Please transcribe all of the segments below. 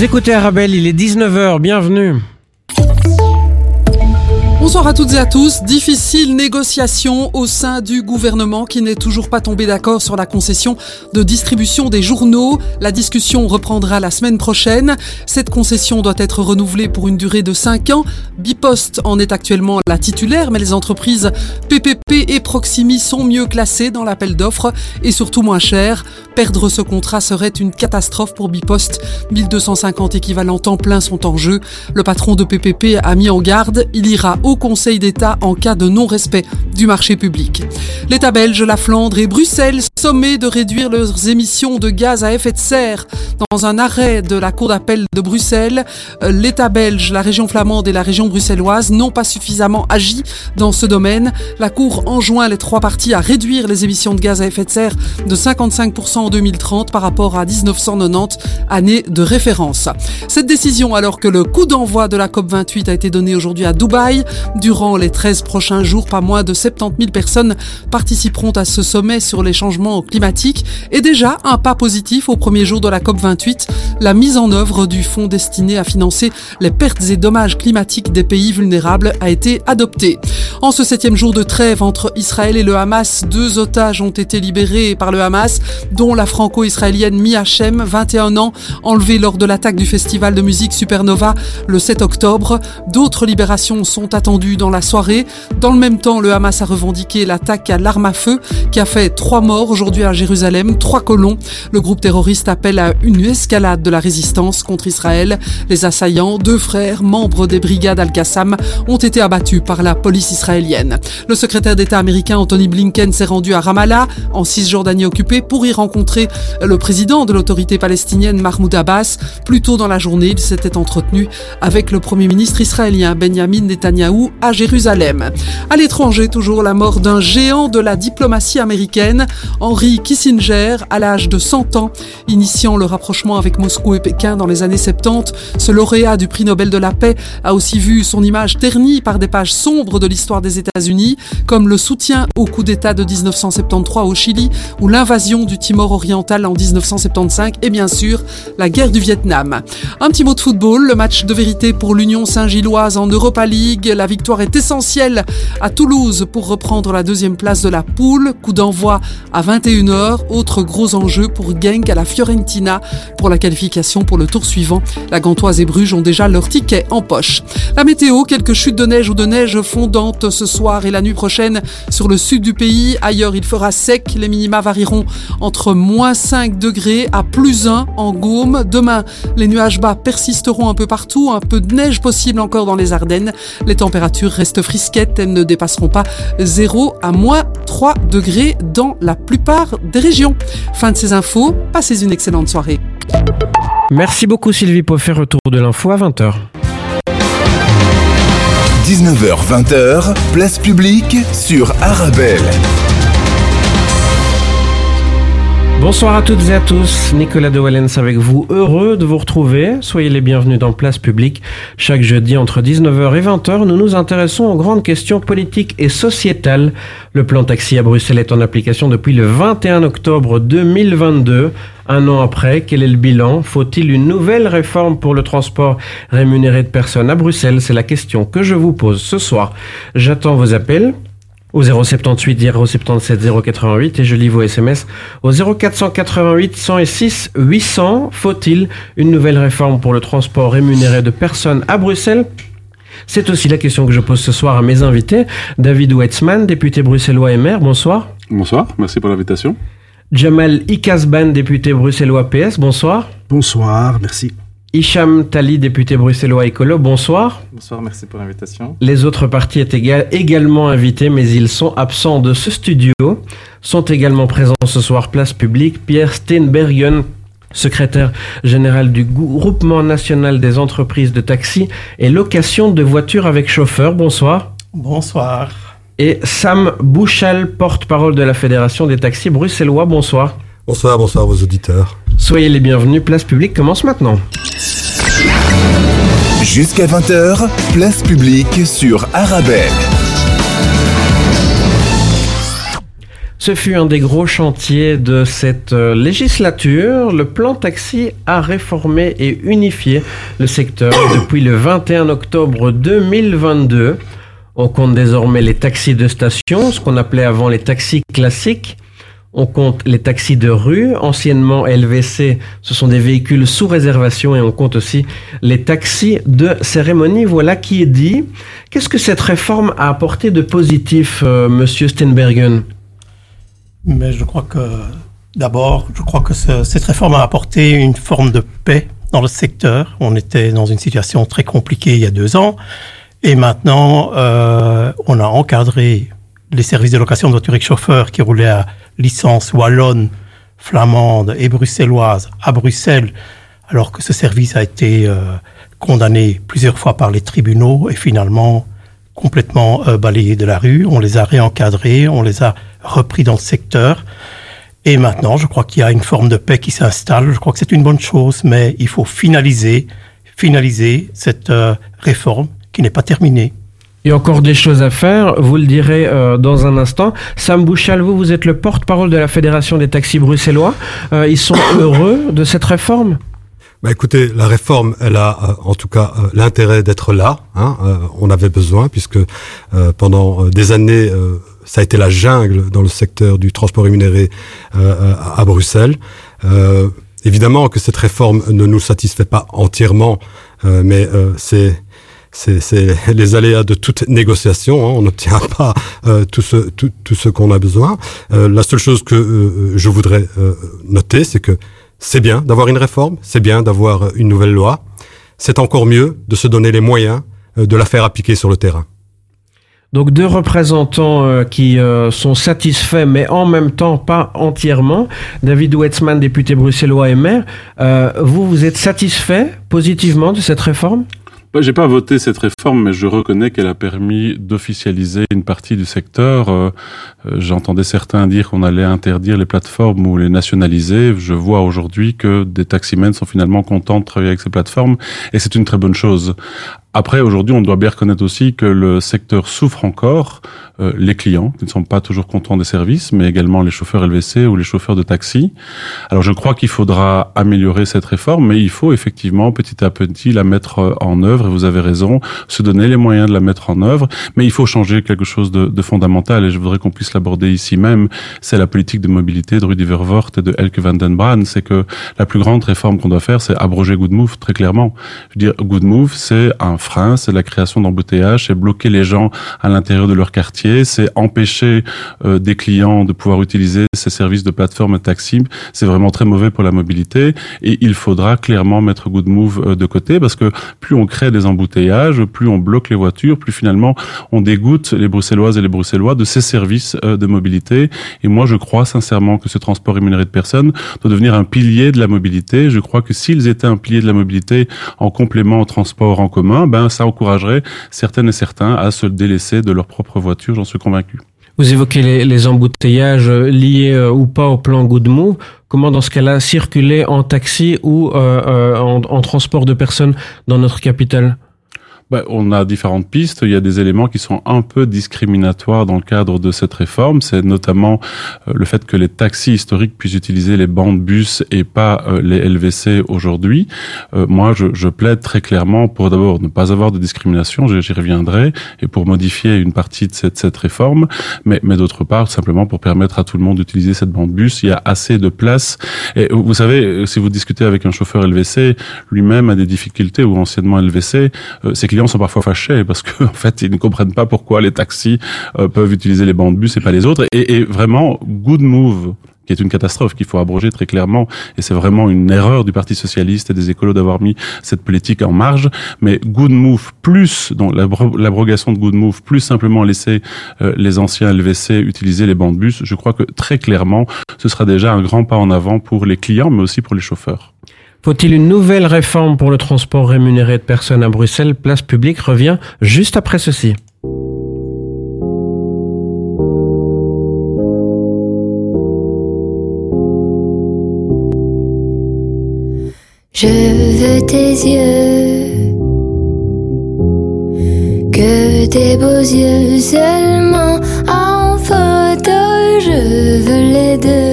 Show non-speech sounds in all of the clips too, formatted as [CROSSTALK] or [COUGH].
Vous écoutez Arabelle, il est 19h, bienvenue. Bonsoir à toutes et à tous. Difficile négociation au sein du gouvernement qui n'est toujours pas tombé d'accord sur la concession de distribution des journaux. La discussion reprendra la semaine prochaine. Cette concession doit être renouvelée pour une durée de 5 ans. Bipost en est actuellement la titulaire, mais les entreprises PPP et Proximi sont mieux classées dans l'appel d'offres et surtout moins chères. Perdre ce contrat serait une catastrophe pour Bipost. 1250 équivalents temps plein sont en jeu. Le patron de PPP a mis en garde. Il ira au Conseil d'État en cas de non-respect du marché public. L'État belge, la Flandre et Bruxelles sommés de réduire leurs émissions de gaz à effet de serre. Dans un arrêt de la Cour d'appel de Bruxelles, euh, l'État belge, la région flamande et la région bruxelloise n'ont pas suffisamment agi dans ce domaine. La Cour enjoint les trois parties à réduire les émissions de gaz à effet de serre de 55% en 2030 par rapport à 1990, année de référence. Cette décision, alors que le coup d'envoi de la COP28 a été donné aujourd'hui à Dubaï, Durant les 13 prochains jours, pas moins de 70 000 personnes participeront à ce sommet sur les changements climatiques et déjà un pas positif au premier jour de la COP28, la mise en œuvre du fonds destiné à financer les pertes et dommages climatiques des pays vulnérables a été adopté. En ce septième jour de trêve entre Israël et le Hamas, deux otages ont été libérés par le Hamas, dont la franco-israélienne Mia Shem, 21 ans, enlevée lors de l'attaque du festival de musique Supernova le 7 octobre. D'autres libérations sont attendues dans la soirée. Dans le même temps, le Hamas a revendiqué l'attaque à l'arme à feu qui a fait trois morts aujourd'hui à Jérusalem, trois colons. Le groupe terroriste appelle à une escalade de la résistance contre Israël. Les assaillants, deux frères, membres des brigades Al-Qassam, ont été abattus par la police israélienne. Le secrétaire d'État américain Anthony Blinken s'est rendu à Ramallah, en Cisjordanie occupée, pour y rencontrer le président de l'autorité palestinienne Mahmoud Abbas. Plus tôt dans la journée, il s'était entretenu avec le premier ministre israélien Benjamin À Jérusalem. À l'étranger, toujours la mort d'un géant de la diplomatie américaine, Henry Kissinger, à l'âge de 100 ans, initiant le rapprochement avec Moscou et Pékin dans les années 70. Ce lauréat du prix Nobel de la paix a aussi vu son image ternie par des pages sombres de l'histoire des États-Unis, comme le soutien au coup d'État de 1973 au Chili ou l'invasion du Timor oriental en 1975 et bien sûr la guerre du Vietnam. Un petit mot de football, le match de vérité pour l'Union Saint-Gilloise en Europa League, la victoire est essentielle à Toulouse pour reprendre la deuxième place de la poule. Coup d'envoi à 21h. Autre gros enjeu pour Genk à la Fiorentina pour la qualification pour le tour suivant. La Gantoise et Bruges ont déjà leur ticket en poche. La météo, quelques chutes de neige ou de neige fondante ce soir et la nuit prochaine sur le sud du pays. Ailleurs, il fera sec. Les minima varieront entre moins 5 degrés à plus 1 en Gaume. Demain, les nuages bas persisteront un peu partout. Un peu de neige possible encore dans les Ardennes. Les températures températures restent frisquettes, elles ne dépasseront pas 0 à moins 3 degrés dans la plupart des régions. Fin de ces infos, passez une excellente soirée. Merci beaucoup Sylvie pour faire retour de l'info à 20h. 19h-20h, place publique sur Arabelle. Bonsoir à toutes et à tous, Nicolas de Wallens avec vous, heureux de vous retrouver. Soyez les bienvenus dans Place Publique. Chaque jeudi entre 19h et 20h, nous nous intéressons aux grandes questions politiques et sociétales. Le plan taxi à Bruxelles est en application depuis le 21 octobre 2022. Un an après, quel est le bilan? Faut-il une nouvelle réforme pour le transport rémunéré de personnes à Bruxelles? C'est la question que je vous pose ce soir. J'attends vos appels au 078 077 088 et je lis vos SMS au 0488 106 800. Faut-il une nouvelle réforme pour le transport rémunéré de personnes à Bruxelles? C'est aussi la question que je pose ce soir à mes invités. David Weitzman, député bruxellois et maire, bonsoir. Bonsoir, merci pour l'invitation. Jamal Ikasban, député bruxellois PS, bonsoir. Bonsoir, merci. Hicham Tali, député bruxellois écolo, bonsoir. Bonsoir, merci pour l'invitation. Les autres partis étaient également invités, mais ils sont absents de ce studio. Sont également présents ce soir, place publique, Pierre Steenbergen, secrétaire général du Groupement national des entreprises de taxi et location de voitures avec chauffeur. Bonsoir. Bonsoir. Et Sam Bouchal, porte-parole de la Fédération des taxis bruxellois. Bonsoir. Bonsoir, bonsoir vos auditeurs. Soyez les bienvenus, Place Publique commence maintenant. Jusqu'à 20h, Place Publique sur Arabelle. Ce fut un des gros chantiers de cette euh, législature. Le plan taxi a réformé et unifié le secteur [COUGHS] depuis le 21 octobre 2022. On compte désormais les taxis de station, ce qu'on appelait avant les taxis classiques. On compte les taxis de rue, anciennement LVC, ce sont des véhicules sous réservation et on compte aussi les taxis de cérémonie. Voilà qui est dit. Qu'est-ce que cette réforme a apporté de positif, euh, Monsieur Steinbergen mais je crois que, d'abord, je crois que ce, cette réforme a apporté une forme de paix dans le secteur. On était dans une situation très compliquée il y a deux ans. Et maintenant, euh, on a encadré les services de location de voitures avec chauffeurs qui roulaient à licence wallonne, flamande et bruxelloise à Bruxelles, alors que ce service a été euh, condamné plusieurs fois par les tribunaux et finalement complètement euh, balayé de la rue. On les a réencadrés, on les a repris dans le secteur. Et maintenant, je crois qu'il y a une forme de paix qui s'installe. Je crois que c'est une bonne chose, mais il faut finaliser, finaliser cette euh, réforme qui n'est pas terminée. Il y a encore des choses à faire, vous le direz euh, dans un instant. Sam Bouchal, vous, vous êtes le porte-parole de la Fédération des taxis bruxellois. Euh, ils sont [COUGHS] heureux de cette réforme? Bah écoutez, la réforme, elle a euh, en tout cas l'intérêt d'être là. Hein, on avait besoin puisque pendant des années, ça a été la jungle dans le secteur du transport rémunéré à Bruxelles. évidemment que cette réforme ne nous satisfait pas entièrement, mais c'est c'est les aléas de toute négociation. Hein, on n'obtient [LAUGHS] pas tout ce tout, tout ce qu'on a besoin. la seule chose que je voudrais noter, c'est que c'est bien d'avoir une réforme, c'est bien d'avoir une nouvelle loi. C'est encore mieux de se donner les moyens euh, de la faire appliquer sur le terrain. Donc deux représentants euh, qui euh, sont satisfaits, mais en même temps pas entièrement. David Wetzmann, député bruxellois et maire, vous, vous êtes satisfait positivement de cette réforme? J'ai pas voté cette réforme, mais je reconnais qu'elle a permis d'officialiser une partie du secteur. Euh, euh, j'entendais certains dire qu'on allait interdire les plateformes ou les nationaliser. Je vois aujourd'hui que des taximens sont finalement contents de travailler avec ces plateformes, et c'est une très bonne chose. Après, aujourd'hui, on doit bien reconnaître aussi que le secteur souffre encore, euh, les clients qui ne sont pas toujours contents des services, mais également les chauffeurs LVC ou les chauffeurs de taxi. Alors, je crois qu'il faudra améliorer cette réforme, mais il faut effectivement petit à petit la mettre euh, en œuvre. Et vous avez raison, se donner les moyens de la mettre en œuvre, mais il faut changer quelque chose de, de fondamental. Et je voudrais qu'on puisse l'aborder ici même. C'est la politique de mobilité de Rudy Vervoort et de Elke van den Braan. C'est que la plus grande réforme qu'on doit faire, c'est abroger Good Move très clairement. Je veux dire, Good Move, c'est un frein, c'est la création d'embouteillages, c'est bloquer les gens à l'intérieur de leur quartier, c'est empêcher euh, des clients de pouvoir utiliser ces services de plateforme taxi. C'est vraiment très mauvais pour la mobilité et il faudra clairement mettre Good Move euh, de côté parce que plus on crée des embouteillages, plus on bloque les voitures, plus finalement on dégoûte les Bruxelloises et les Bruxellois de ces services euh, de mobilité. Et moi, je crois sincèrement que ce transport rémunéré de personnes doit devenir un pilier de la mobilité. Je crois que s'ils étaient un pilier de la mobilité en complément au transport en commun, ben ça encouragerait certaines et certains à se délaisser de leur propre voiture, j'en suis convaincu. Vous évoquez les, embouteillages euh, liés euh, ou pas au plan Good Move. Comment dans ce cas-là circuler en taxi ou euh, en transport de personnes dans notre capitale? Bah, on a différentes pistes. Il y a des éléments qui sont un peu discriminatoires dans le cadre de cette réforme. C'est notamment euh, le fait que les taxis historiques puissent utiliser les bandes bus et pas euh, les LVC aujourd'hui. Euh, moi, je, je, plaide très clairement pour d'abord ne pas avoir de discrimination, j'y reviendrai, et pour modifier une partie de cette, cette réforme, mais, mais d'autre part, simplement pour permettre à tout le monde d'utiliser cette bande bus. Il y a assez de place. Et vous savez, si vous discutez avec un chauffeur LVC, lui-même a des difficultés, ou anciennement LVC, c'est clients sont parfois fâchés parce que [LAUGHS] en fait ils ne comprennent pas pourquoi les taxis euh, peuvent utiliser les bancs de bus et pas les autres. Et, et vraiment, good move qui est une catastrophe qu'il faut abroger très clairement. Et c'est vraiment une erreur du Parti socialiste et des écolos d'avoir mis cette politique en marge. Mais Good Move plus, donc l'abrogation de Good Move, plus simplement laisser euh, les anciens LVC utiliser les bancs de bus, je crois que très clairement, ce sera déjà un grand pas en avant pour les clients, mais aussi pour les chauffeurs. Faut-il une nouvelle réforme pour le transport rémunéré de personnes à Bruxelles? Place publique revient juste après ceci. Je veux tes yeux, que tes beaux yeux seulement en photo. Je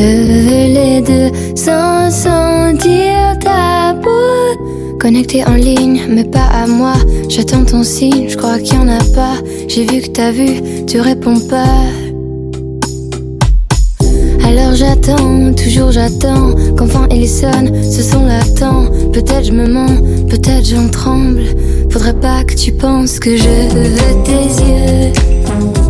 Je veux les deux sans sentir ta peau. Connecté en ligne, mais pas à moi. J'attends ton signe, je crois qu'il y en a pas. J'ai vu que t'as vu, tu réponds pas. Alors j'attends, toujours j'attends, qu'enfin il sonne, ce son l'attend. Peut-être je me mens, peut-être j'en tremble. Faudrait pas que tu penses que je veux tes yeux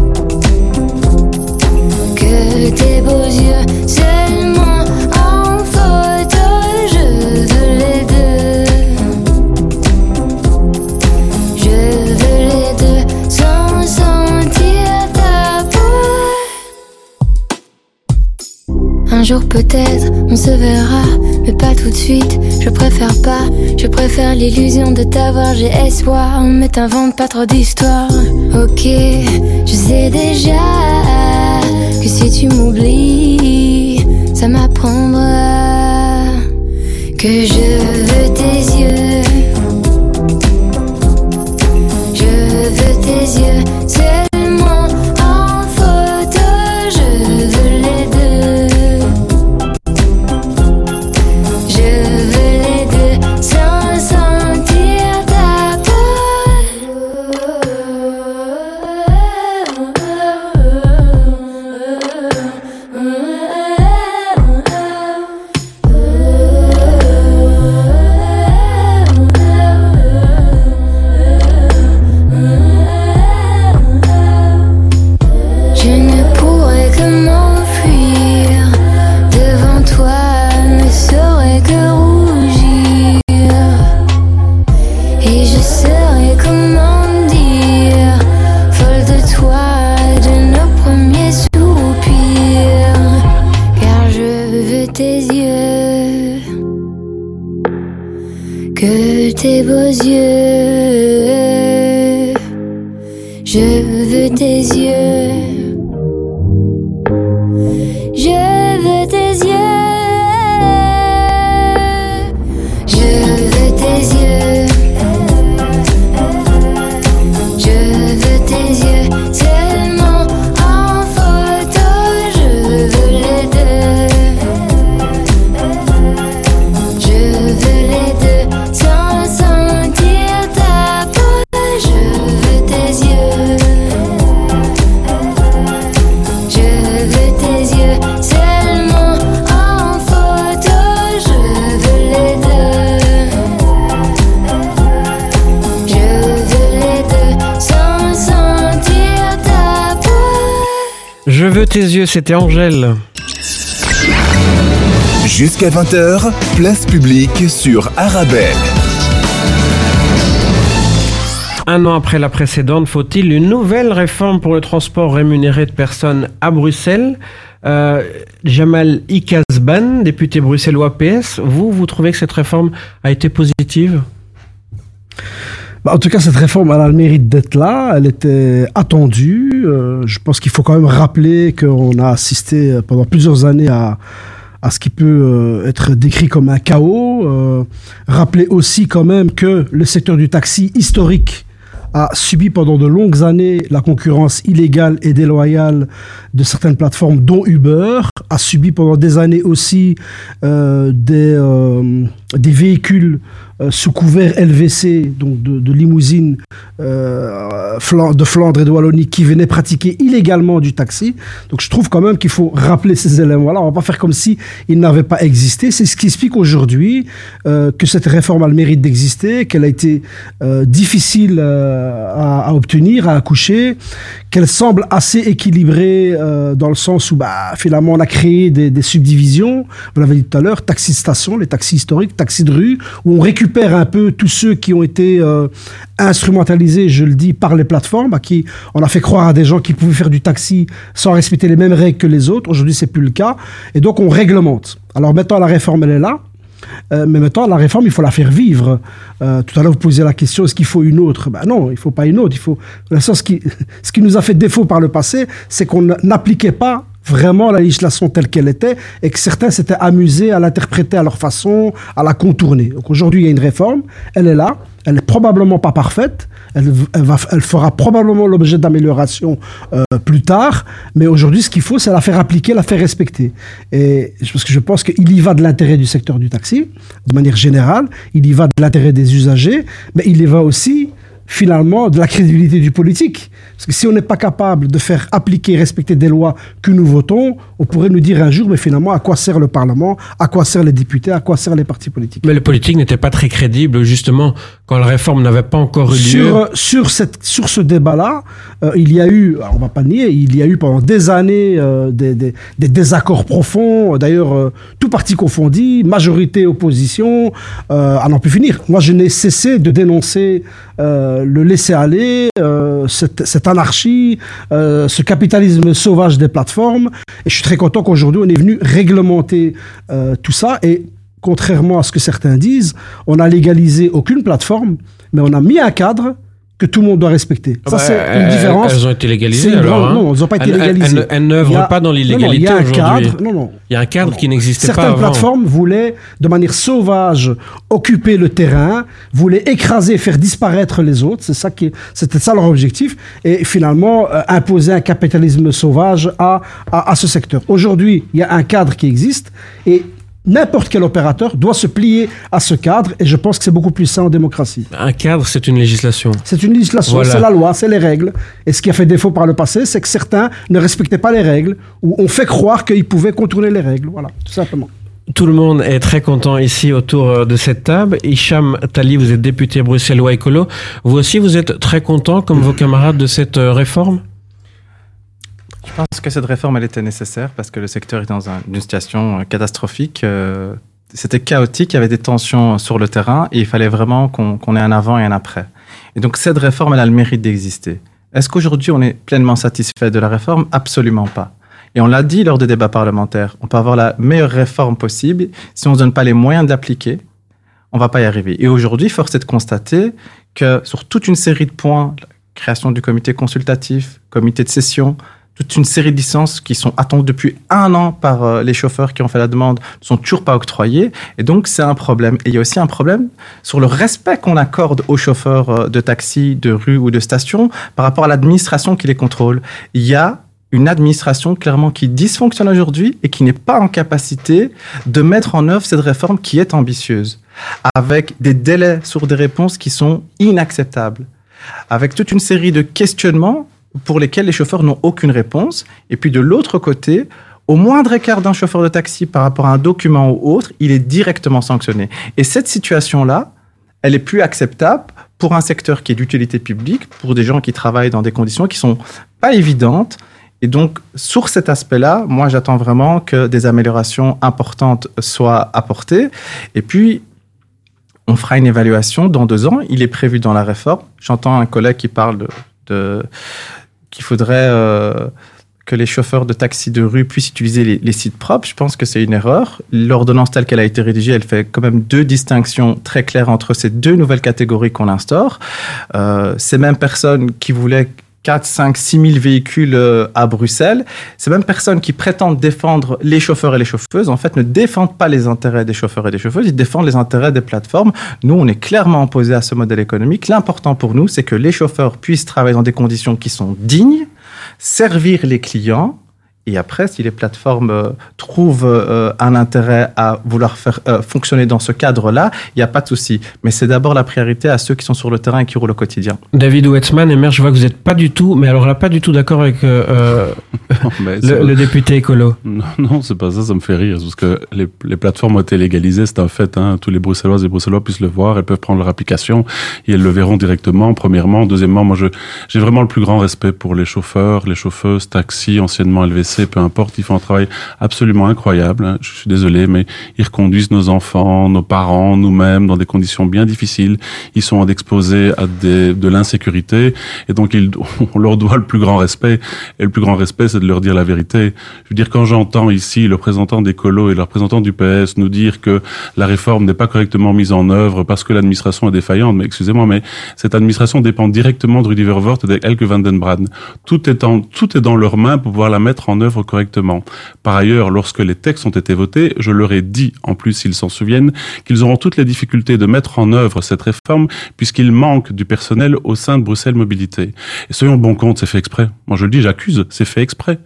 peut-être on se verra, mais pas tout de suite. Je préfère pas, je préfère l'illusion de t'avoir. J'ai espoir, mais t'invente pas trop d'histoires. Ok, je sais déjà que si tu m'oublies, ça m'apprendra que je veux tes yeux. Je veux tes yeux c'était Angèle. Jusqu'à 20h, place publique sur Arabelle. Un an après la précédente, faut-il une nouvelle réforme pour le transport rémunéré de personnes à Bruxelles? Euh, Jamal Ikazban, député bruxellois PS, vous, vous trouvez que cette réforme a été positive? Bah, en tout cas, cette réforme, elle a le mérite d'être là. Elle était attendue. Euh, je pense qu'il faut quand même rappeler qu'on a assisté euh, pendant plusieurs années à, ce qui peut euh, être décrit comme un chaos. Rappeler aussi quand même que le secteur du taxi historique a subi pendant de longues années la concurrence illégale et déloyale de certaines plateformes, dont Uber, a subi pendant des années aussi des véhicules euh, sous couvert LVC, donc de, de limousines euh, de Flandre et de Wallonie qui venaient pratiquer illégalement du taxi. Donc je trouve quand même qu'il faut rappeler ces éléments-là. On va pas faire comme si ils n'avaient pas existé. C'est ce qui explique aujourd'hui euh, que cette réforme a le mérite d'exister, qu'elle a été difficile à, obtenir, à accoucher, qu'elle semble assez équilibrée dans le sens où bah, finalement on a créé des, des subdivisions, vous l'avez dit tout à l'heure, taxi station, les taxis historiques, taxis de rue, où on récupère un peu tous ceux qui ont été euh, instrumentalisés, je le dis, par les plateformes, à qui on a fait croire à des gens qui pouvaient faire du taxi sans respecter les mêmes règles que les autres. Aujourd'hui, c'est plus le cas. Et donc, on réglemente. Alors maintenant, la réforme, elle est là. Euh, mais maintenant, la réforme, il faut la faire vivre. Euh, tout à l'heure, vous posiez la question, est-ce qu'il faut une autre? Ben Non, il faut pas une autre. Il faut... Ce, qui, [LAUGHS] ce qui nous a fait défaut par le passé, c'est qu'on n'appliquait pas vraiment la législation telle qu'elle était et que certains s'étaient amusés à l'interpréter à leur façon, à la contourner. Donc aujourd'hui, il y a une réforme, elle est là, elle est probablement pas parfaite, elle, va, elle fera probablement l'objet d'amélioration euh, plus tard, mais aujourd'hui, ce qu'il faut, c'est la faire appliquer, la faire respecter. Et parce que je pense qu'il y va de l'intérêt du secteur du taxi, de manière générale, il y va de l'intérêt des usagers, mais il y va aussi finalement de la crédibilité du politique. Parce que si on n'est pas capable de faire appliquer, respecter des lois que nous votons, on pourrait nous dire un jour, mais finalement, à quoi sert le Parlement, à quoi servent les députés, à quoi servent les partis politiques? Mais le politique n'était pas très crédible, justement, quand la réforme n'avait pas encore eu lieu. Sur, sur, cette, sur ce débat-là, euh, il y a eu, on va pas nier, il y a eu pendant des années euh, des, des, désaccords profonds, d'ailleurs, euh, tout parti confondu, majorité, opposition, à n'en plus finir. Moi, je n'ai cessé de dénoncer le laisser-aller, cette, cette, anarchie, ce capitalisme sauvage des plateformes. Et je suis très content qu'aujourd'hui, on est venu réglementer tout ça. Et contrairement à ce que certains disent, on n'a légalisé aucune plateforme, mais on a mis un cadre que tout le monde doit respecter. ça, bah, c'est une différence. Elles ont été légalisées alors hein. Non, elles n'ont pas été légalisées. Elles, n'œuvrent pas dans l'illégalité aujourd'hui. Non, non. Il y a un cadre qui n'existait pas Certaines plateformes voulaient, de manière sauvage, occuper le terrain, voulaient écraser, faire disparaître les autres. C'est ça qui, c'était ça leur objectif. Et finalement, euh, imposer un capitalisme sauvage à, à, à ce secteur. Aujourd'hui, il y a un cadre qui existe et n'importe quel opérateur doit se plier à ce cadre et je pense que c'est beaucoup plus sain en démocratie. Un cadre, c'est une législation. C'est une législation, c'est la loi, c'est les règles. Et ce qui a fait défaut par le passé, c'est que certains ne respectaient pas les règles ou ont fait croire qu'ils pouvaient contourner les règles. Voilà, tout simplement. Tout le monde est très content ici autour euh, de cette table. Hicham Tali, vous êtes député bruxellois écolo. Vous aussi, vous êtes très content, comme vos camarades, de cette euh, réforme? Je pense que cette réforme, elle était nécessaire parce que le secteur est dans une situation euh, catastrophique. Euh, c'était chaotique, il y avait des tensions sur le terrain et il fallait vraiment qu'on ait un avant et un après. Et donc cette réforme, elle a le mérite d'exister. Est-ce qu'aujourd'hui, on est pleinement satisfait de la réforme? Absolument pas. Et on l'a dit lors des débats parlementaires, on peut avoir la meilleure réforme possible. Si on ne se donne pas les moyens de l'appliquer, on ne va pas y arriver. Et aujourd'hui, force est de constater que sur toute une série de points, création du comité consultatif, comité de session, toute une série de licences qui sont attendues depuis un an par euh, les chauffeurs qui ont fait la demande ne sont toujours pas octroyées. Et donc, c'est un problème. Et il y a aussi un problème sur le respect qu'on accorde aux chauffeurs euh, de taxi, de rue ou de station par rapport à l'administration qui les contrôle. Il y a une administration clairement qui dysfonctionne aujourd'hui et qui n'est pas en capacité de mettre en œuvre cette réforme qui est ambitieuse, avec des délais sur des réponses qui sont inacceptables, avec toute une série de questionnements pour lesquels les chauffeurs n'ont aucune réponse. Et puis de l'autre côté, au moindre écart d'un chauffeur de taxi par rapport à un document ou autre, il est directement sanctionné. Et cette situation-là, elle est plus acceptable pour un secteur qui est d'utilité publique, pour des gens qui travaillent dans des conditions qui sont pas évidentes. Et donc, sur cet aspect-là, moi, j'attends vraiment que des améliorations importantes soient apportées. Et puis, on fera une évaluation dans deux ans. Il est prévu dans la réforme. J'entends un collègue qui parle de, de qu'il faudrait euh, que les chauffeurs de taxi de rue puissent utiliser les, sites propres. Je pense que c'est une erreur. L'ordonnance telle qu'elle a été rédigée, elle fait quand même deux distinctions très claires entre ces deux nouvelles catégories qu'on instaure. Euh, ces mêmes personnes qui voulaient 4, 5, 6 000 véhicules euh, à Bruxelles. Ces mêmes personnes qui prétendent défendre les chauffeurs et les chauffeuses, en fait, ne défendent pas les intérêts des chauffeurs et des chauffeuses, ils défendent les intérêts des plateformes. Nous, on est clairement opposés à ce modèle économique. L'important pour nous, c'est que les chauffeurs puissent travailler dans des conditions qui sont dignes, servir les clients et après, si les plateformes euh, trouvent euh, un intérêt à vouloir faire euh, fonctionner dans ce cadre-là, il n'y a pas de souci. Mais c'est d'abord la priorité à ceux qui sont sur le terrain et qui roulent au quotidien. David Wetzman, et je vois que vous n'êtes pas du tout, mais alors là, pas du tout d'accord avec [LAUGHS] le, député écolo. Non, non c'est pas ça, ça me fait rire. Parce que les, les plateformes ont été légalisées, c'est un fait. Hein, tous les Bruxelloises et Bruxellois puissent le voir, elles peuvent prendre leur application et elles le verront directement, premièrement. Deuxièmement, moi, j'ai vraiment le plus grand respect pour les chauffeurs, les chauffeuses, taxis, anciennement LVC peu importe, ils font un travail absolument incroyable. Hein. Je suis désolé, mais ils reconduisent nos enfants, nos parents, nous-mêmes dans des conditions bien difficiles. Ils sont exposés à des, de l'insécurité et donc ils, [LAUGHS] on leur doit le plus grand respect. Et le plus grand respect, c'est de leur dire la vérité. Je veux dire, quand j'entends ici le représentant des colos et le représentant du PS nous dire que la réforme n'est pas correctement mise en œuvre parce que l'administration est défaillante, mais excusez-moi, mais cette administration dépend directement de Rudy Vervoort et d'Elke van den Brand. Tout est, en, tout est dans leurs mains pour pouvoir la mettre en en œuvre correctement. Par ailleurs, lorsque les textes ont été votés, je leur ai dit, en plus s'ils s'en souviennent, qu'ils auront toutes les difficultés de mettre en œuvre cette réforme puisqu'il manque du personnel au sein de Bruxelles Mobilité. Et soyons bon compte, c'est fait exprès. Moi je le dis, j'accuse, c'est fait exprès.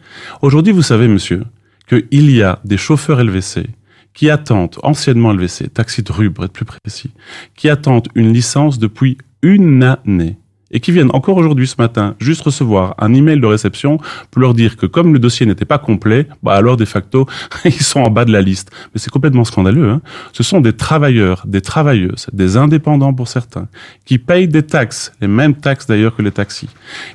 Aujourd'hui, vous savez, monsieur, qu'il y a des chauffeurs LVC qui attendent, anciennement LVC, taxi de rue pour être plus précis, qui attendent une licence depuis une année et qui viennent encore aujourd'hui ce matin juste recevoir un email de réception pour leur dire que comme le dossier n'était pas complet, bah alors de facto [LAUGHS] ils sont en bas de la liste. Mais c'est complètement scandaleux. Hein Ce sont des travailleurs, des travailleuses, des indépendants pour certains, qui payent des taxes, les mêmes taxes d'ailleurs que les taxis,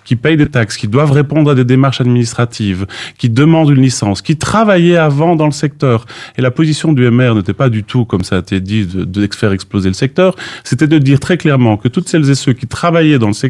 qui payent des taxes, qui doivent répondre à des démarches administratives, qui demandent une licence, qui travaillaient avant dans le secteur. Et la position du MR n'était pas du tout, comme ça a été dit, de, de faire exploser le secteur. C'était de dire très clairement que toutes celles et ceux qui travaillaient dans le secteur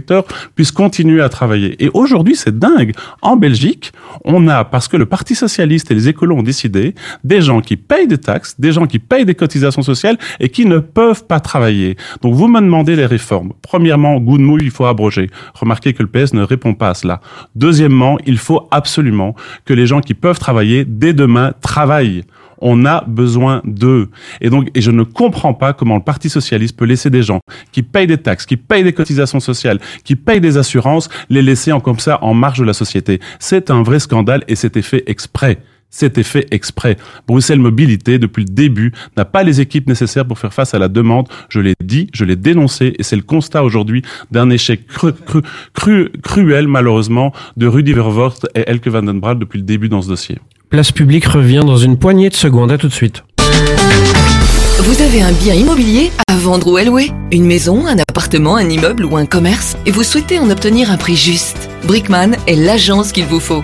puissent continuer à travailler. Et aujourd'hui, c'est dingue. En Belgique, on a, parce que le Parti socialiste et les écolos ont décidé, des gens qui payent des taxes, des gens qui payent des cotisations sociales et qui ne peuvent pas travailler. Donc vous me demandez les réformes. Premièrement, goût de mouille, il faut abroger. Remarquez que le PS ne répond pas à cela. Deuxièmement, il faut absolument que les gens qui peuvent travailler dès demain travaillent on a besoin d'eux. Et donc, et je ne comprends pas comment le Parti socialiste peut laisser des gens qui payent des taxes, qui payent des cotisations sociales, qui payent des assurances, les laisser en comme ça en marge de la société. C'est un vrai scandale et c'était fait exprès. C'était fait exprès. Bruxelles Mobilité, depuis le début, n'a pas les équipes nécessaires pour faire face à la demande. Je l'ai dit, je l'ai dénoncé, et c'est le constat aujourd'hui d'un échec cru, cru, cru, cruel, malheureusement, de Rudy Vervoort et Elke van den Braal depuis le début dans ce dossier. Place publique revient dans une poignée de secondes. À tout de suite. Vous avez un bien immobilier à vendre ou à louer? Une maison, un appartement, un immeuble ou un commerce? Et vous souhaitez en obtenir un prix juste? Brickman est l'agence qu'il vous faut.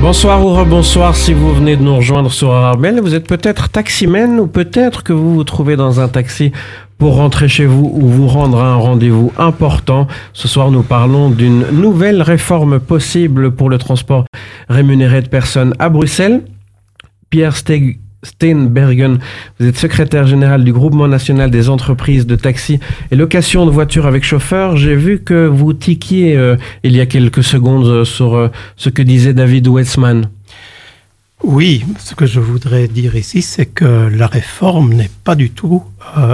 Bonsoir ou rebonsoir si vous venez de nous rejoindre sur Arabelle. Vous êtes peut-être taximène ou peut-être que vous vous trouvez dans un taxi pour rentrer chez vous ou vous rendre à un rendez-vous important. Ce soir, nous parlons d'une nouvelle réforme possible pour le transport rémunéré de personnes à Bruxelles. Pierre Steg Steinbergen, vous êtes secrétaire général du groupement national des entreprises de taxi et location de voitures avec chauffeur. J'ai vu que vous tiquiez euh, il y a quelques secondes euh, sur euh, ce que disait David Wetzman. Oui, ce que je voudrais dire ici, c'est que la réforme n'est pas du tout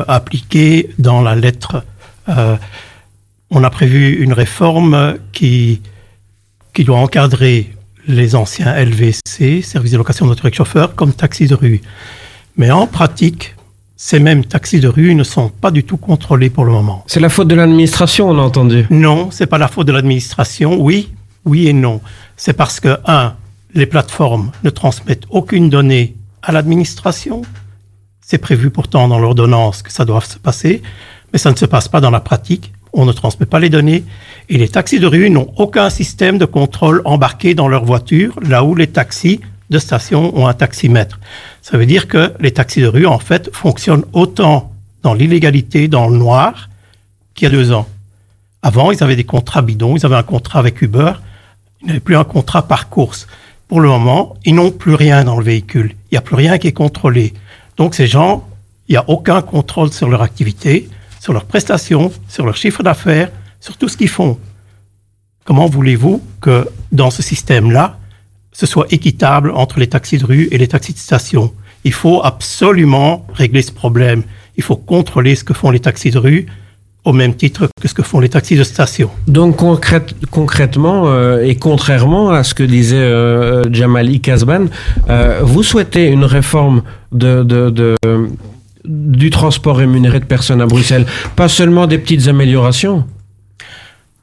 appliquée dans la lettre. On a prévu une réforme qui, qui doit encadrer les anciens LVC, services de location de voiture avec chauffeur, comme taxis de rue. Mais en pratique, ces mêmes taxis de rue ne sont pas du tout contrôlés pour le moment. C'est la faute de l'administration, on a entendu. Non, c'est pas la faute de l'administration. Oui, oui et non. C'est parce que, un, les plateformes ne transmettent aucune donnée à l'administration. C'est prévu pourtant dans l'ordonnance que ça doit se passer, mais ça ne se passe pas dans la pratique. On ne transmet pas les données. Et les taxis de rue n'ont aucun système de contrôle embarqué dans leur voiture, là où les taxis de station ont un taximètre. Ça veut dire que les taxis de rue, en fait, fonctionnent autant dans l'illégalité, dans le noir, qu'il y a deux ans. Avant, ils avaient des contrats bidons, ils avaient un contrat avec Uber, ils n'avaient plus un contrat par course. Pour le moment, ils n'ont plus rien dans le véhicule. Il n'y a plus rien qui est contrôlé. Donc ces gens, il n'y a aucun contrôle sur leur activité, sur leurs prestations, sur leur chiffre d'affaires, sur tout ce qu'ils font. Comment voulez-vous que dans ce système-là, ce soit équitable entre les taxis de rue et les taxis de station? Il faut absolument régler ce problème. Il faut contrôler ce que font les taxis de rue au même titre que ce que font les taxis de station. Donc concrète, concrètement euh, et contrairement à ce que disait euh, Jamali Kasban, euh, vous souhaitez une réforme de, de, du transport rémunéré de personnes à Bruxelles, pas seulement des petites améliorations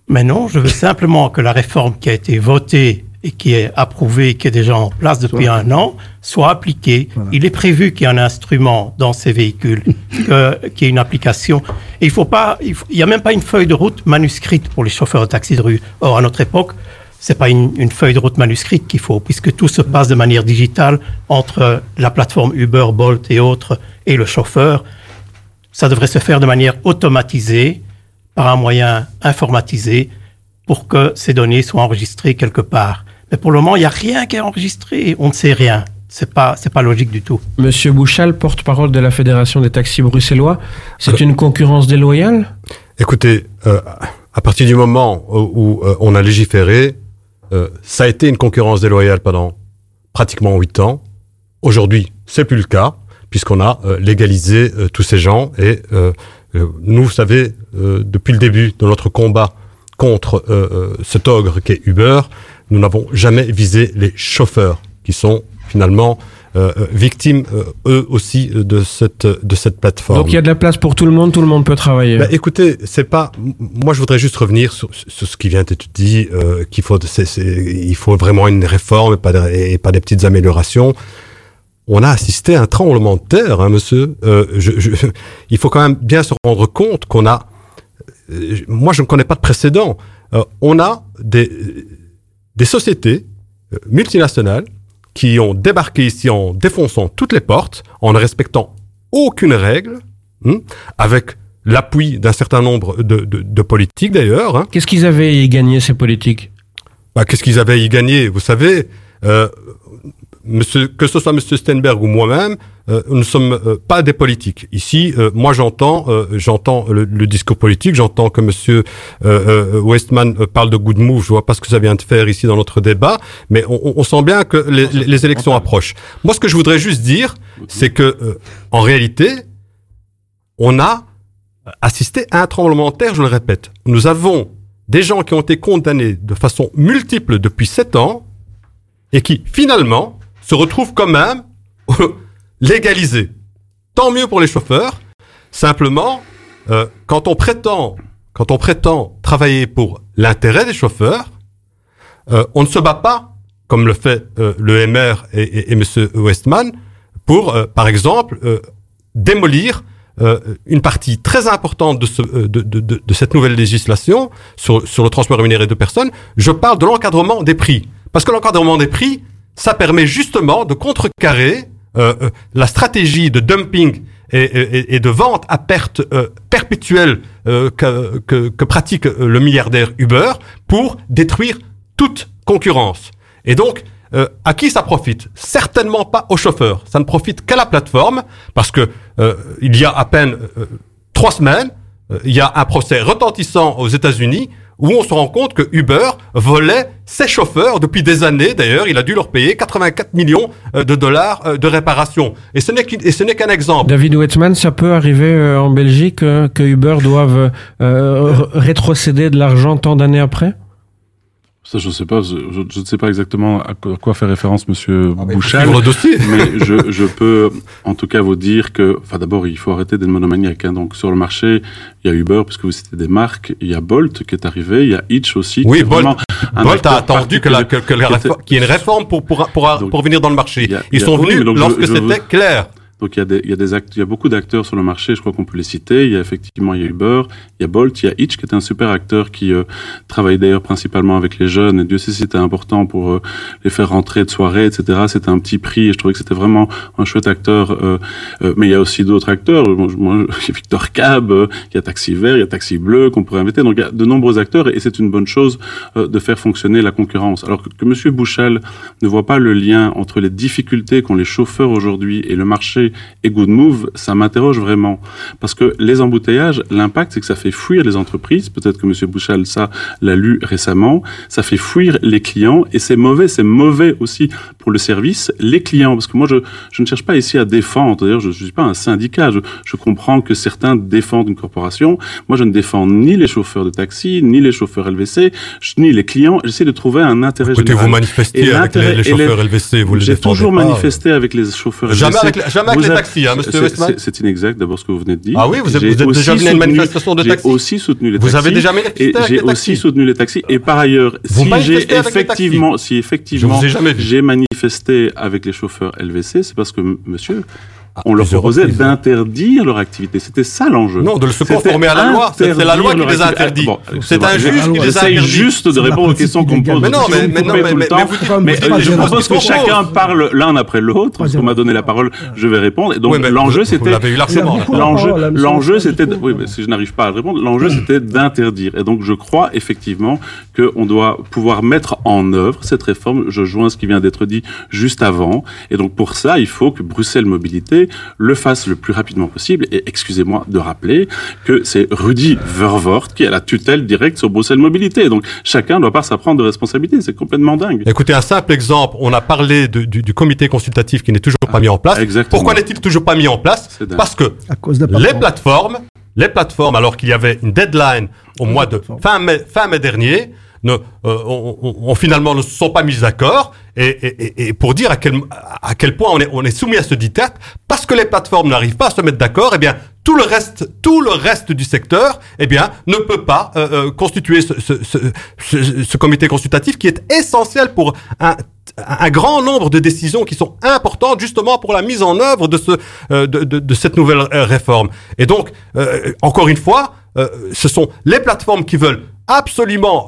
Mais non, je veux simplement que la réforme qui a été votée et qui est approuvée, qui est déjà en place depuis un an, soit appliquée. Voilà. Il est prévu qu'il y ait un instrument dans ces véhicules, [LAUGHS] qu'il y ait une application. Et il faut pas, il faut- il y a même pas une feuille de route manuscrite pour les chauffeurs de taxi de rue. Or, à notre époque, c'est pas une, une, feuille de route manuscrite qu'il faut, puisque tout se passe de manière digitale entre la plateforme Uber, Bolt et autres et le chauffeur. Ça devrait se faire de manière automatisée, par un moyen informatisé, pour que ces données soient enregistrées quelque part. Mais pour le moment, il n'y a rien qui est enregistré, on ne sait rien. C'est pas, c'est pas logique du tout. Monsieur Bouchal, porte-parole de la Fédération des taxis bruxellois, c'est une concurrence déloyale? Écoutez, euh, à partir du moment où, où euh, on a légiféré, euh, ça a été une concurrence déloyale pendant pratiquement huit ans. Aujourd'hui, c'est plus le cas puisqu'on a euh, légalisé euh, tous ces gens et nous, vous savez, depuis le début de notre combat contre cet ogre qu'est Uber, nous n'avons jamais visé les chauffeurs qui sont finalement victimes euh, eux aussi de cette de cette plateforme. Donc il y a de la place pour tout le monde, tout le monde peut travailler. Bah, écoutez, c'est pas. Moi, je voudrais juste revenir sur, sur ce qui vient d'être dit, euh, qu'il faut, il faut vraiment une réforme et pas, de, et pas des petites améliorations. On a assisté à un tremblement de terre, hein, monsieur. Euh, je, je, il faut quand même bien se rendre compte qu'on a. moi, je ne connais pas de précédent. on a des des sociétés multinationales qui ont débarqué ici en défonçant toutes les portes, en ne respectant aucune règle, hein, avec l'appui d'un certain nombre de, de, de politiques d'ailleurs. Hein. Qu'est-ce qu'ils avaient y gagné ces politiques? Bah, Qu'est-ce qu'ils avaient y gagné Vous savez, euh, monsieur, que ce soit M. Steinberg ou moi-même, euh, nous ne sommes euh, pas des politiques. Ici, euh, moi j'entends euh, j'entends le, le, discours politique, j'entends que M. Euh, Westman parle de good move, je vois pas ce que ça vient de faire ici dans notre débat, mais on, on sent bien que les, les, élections approchent. Moi ce que je voudrais juste dire, c'est que en réalité, on a assisté à un tremblement de terre, je le répète. Nous avons des gens qui ont été condamnés de façon multiple depuis sept ans et qui finalement se retrouvent quand même [LAUGHS] légalisés. Tant mieux pour les chauffeurs. Simplement, euh, quand on prétend, quand on prétend travailler pour l'intérêt des chauffeurs, euh, on ne se bat pas, comme le fait euh, le MR et, et, Monsieur Westman, pour, par exemple, démolir une partie très importante de, ce, de, de, de, de, cette nouvelle législation sur le transport rémunéré de personnes. Je parle de l'encadrement des prix. Parce que l'encadrement des prix, ça permet justement de contrecarrer euh, la stratégie de dumping et, de vente à perte euh, perpétuelle euh, que, que, que, pratique le milliardaire Uber pour détruire toute concurrence. Et donc, euh, à qui ça profite? Certainement pas aux chauffeurs. Ça ne profite qu'à la plateforme parce que euh, il y a à peine euh, trois semaines, il y a un procès retentissant aux États-Unis où on se rend compte que Uber volait ses chauffeurs depuis des années. D'ailleurs, il a dû leur payer 84 millions de dollars de réparation. Et ce n'est qu'un exemple. David Wetzman, ça peut arriver en Belgique que Uber doive euh, rétrocéder de l'argent tant d'années après? Ça, je ne sais pas. Je, je, ne sais pas exactement à quoi fait référence Monsieur ah, dossier. [LAUGHS] mais je, je, peux, en tout cas, vous dire que, enfin, d'abord, il faut arrêter d'être monomaniaque. Hein. Donc, sur le marché, il y a Uber, puisque vous citez des marques. Il y a Bolt qui est arrivé. Il y a Hitch aussi. Oui, Bolt. Bolt a attendu que, la, que, que qu'il y ait une réforme pour pour pour, donc, pour venir dans le marché. A, Ils sont venus lorsque c'était clair. Donc il y a, des, il y a, des act il y a beaucoup d'acteurs sur le marché, je crois qu'on peut les citer. Il y a effectivement il y a Uber, il y a Bolt, il y a Hitch qui est un super acteur qui euh, travaille d'ailleurs principalement avec les jeunes. Et Dieu sait si c'était important pour euh, les faire rentrer de soirée, etc. C'était un petit prix et je trouvais que c'était vraiment un chouette acteur. Euh, mais il y a aussi d'autres acteurs. Moi, moi, il y a Victor Cab, il y a Taxi Vert, il y a Taxi Bleu qu'on pourrait inviter. Donc il y a de nombreux acteurs et c'est une bonne chose de faire fonctionner la concurrence. Alors que, que Monsieur Bouchal ne voit pas le lien entre les difficultés qu'ont les chauffeurs aujourd'hui et le marché et Good Move, ça m'interroge vraiment. Parce que les embouteillages, l'impact, c'est que ça fait fuir les entreprises. Peut-être que M. Bouchal, ça, l'a lu récemment. Ça fait fuir les clients et c'est mauvais. C'est mauvais aussi pour le service, les clients. Parce que moi, je, je ne cherche pas ici à défendre. D'ailleurs, je ne suis pas un syndicat. Je, je comprends que certains défendent une corporation. Moi, je ne défends ni les chauffeurs de taxi, ni les chauffeurs LVC, ni les clients. J'essaie de trouver un intérêt Écoutez, général. vous manifestiez avec les, les chauffeurs les... LVC, vous les J'ai toujours manifesté avec les chauffeurs jamais LVC. Avec, jamais avec les taxis, hein, monsieur Westman C'est inexact, d'abord, ce que vous venez de dire. Ah oui, vous, êtes, vous êtes déjà venu à une manifestation de taxis J'ai aussi soutenu les taxis. Vous avez déjà manifesté J'ai aussi soutenu les taxis. Et par ailleurs, vous si j'ai effectivement, si effectivement, j'ai manifesté avec les chauffeurs LVC, c'est parce que, monsieur, on leur proposait d'interdire leur activité. C'était ça l'enjeu. Non, de se conformer à la loi. C'est la loi qui les interdit. c'est un juge qui les interdit. juste de répondre aux questions qu'on pose. Mais non, mais, mais, non, mais, mais, je propose que chacun parle l'un après l'autre. Parce qu'on m'a donné la parole, je vais répondre. Et donc l'enjeu, c'était l'enjeu, l'enjeu, c'était oui, mais si je n'arrive pas à répondre, l'enjeu c'était d'interdire. Et donc je crois effectivement qu'on doit pouvoir mettre en œuvre cette réforme. Je joins ce qui vient d'être dit juste avant. Et donc pour ça, il faut que Bruxelles Mobilité le fasse le plus rapidement possible. Et excusez-moi de rappeler que c'est Rudy Vervoort qui a la tutelle directe sur Bruxelles Mobilité. Donc chacun doit pas s'apprendre de responsabilité. C'est complètement dingue. Écoutez, un simple exemple. On a parlé du, du, comité consultatif qui n'est toujours pas mis en place. Exactement. Pourquoi n'est-il toujours pas mis en place Parce que les plateformes, les plateformes, alors qu'il y avait une deadline au mois de fin mai, fin mai dernier, euh, finalement ne se sont pas mis d'accord et, et, et, pour dire à quel, à quel point on est, on est soumis à ce diktat, parce que les plateformes n'arrivent pas à se mettre d'accord, eh bien tout le reste, tout le reste du secteur, eh bien ne peut pas euh, euh constituer ce, ce, ce, ce, comité consultatif qui est essentiel pour un un grand nombre de décisions qui sont importantes justement pour la mise en œuvre de, ce, euh, de, de, de, cette nouvelle réforme. Et donc, encore une fois, ce sont les plateformes qui veulent absolument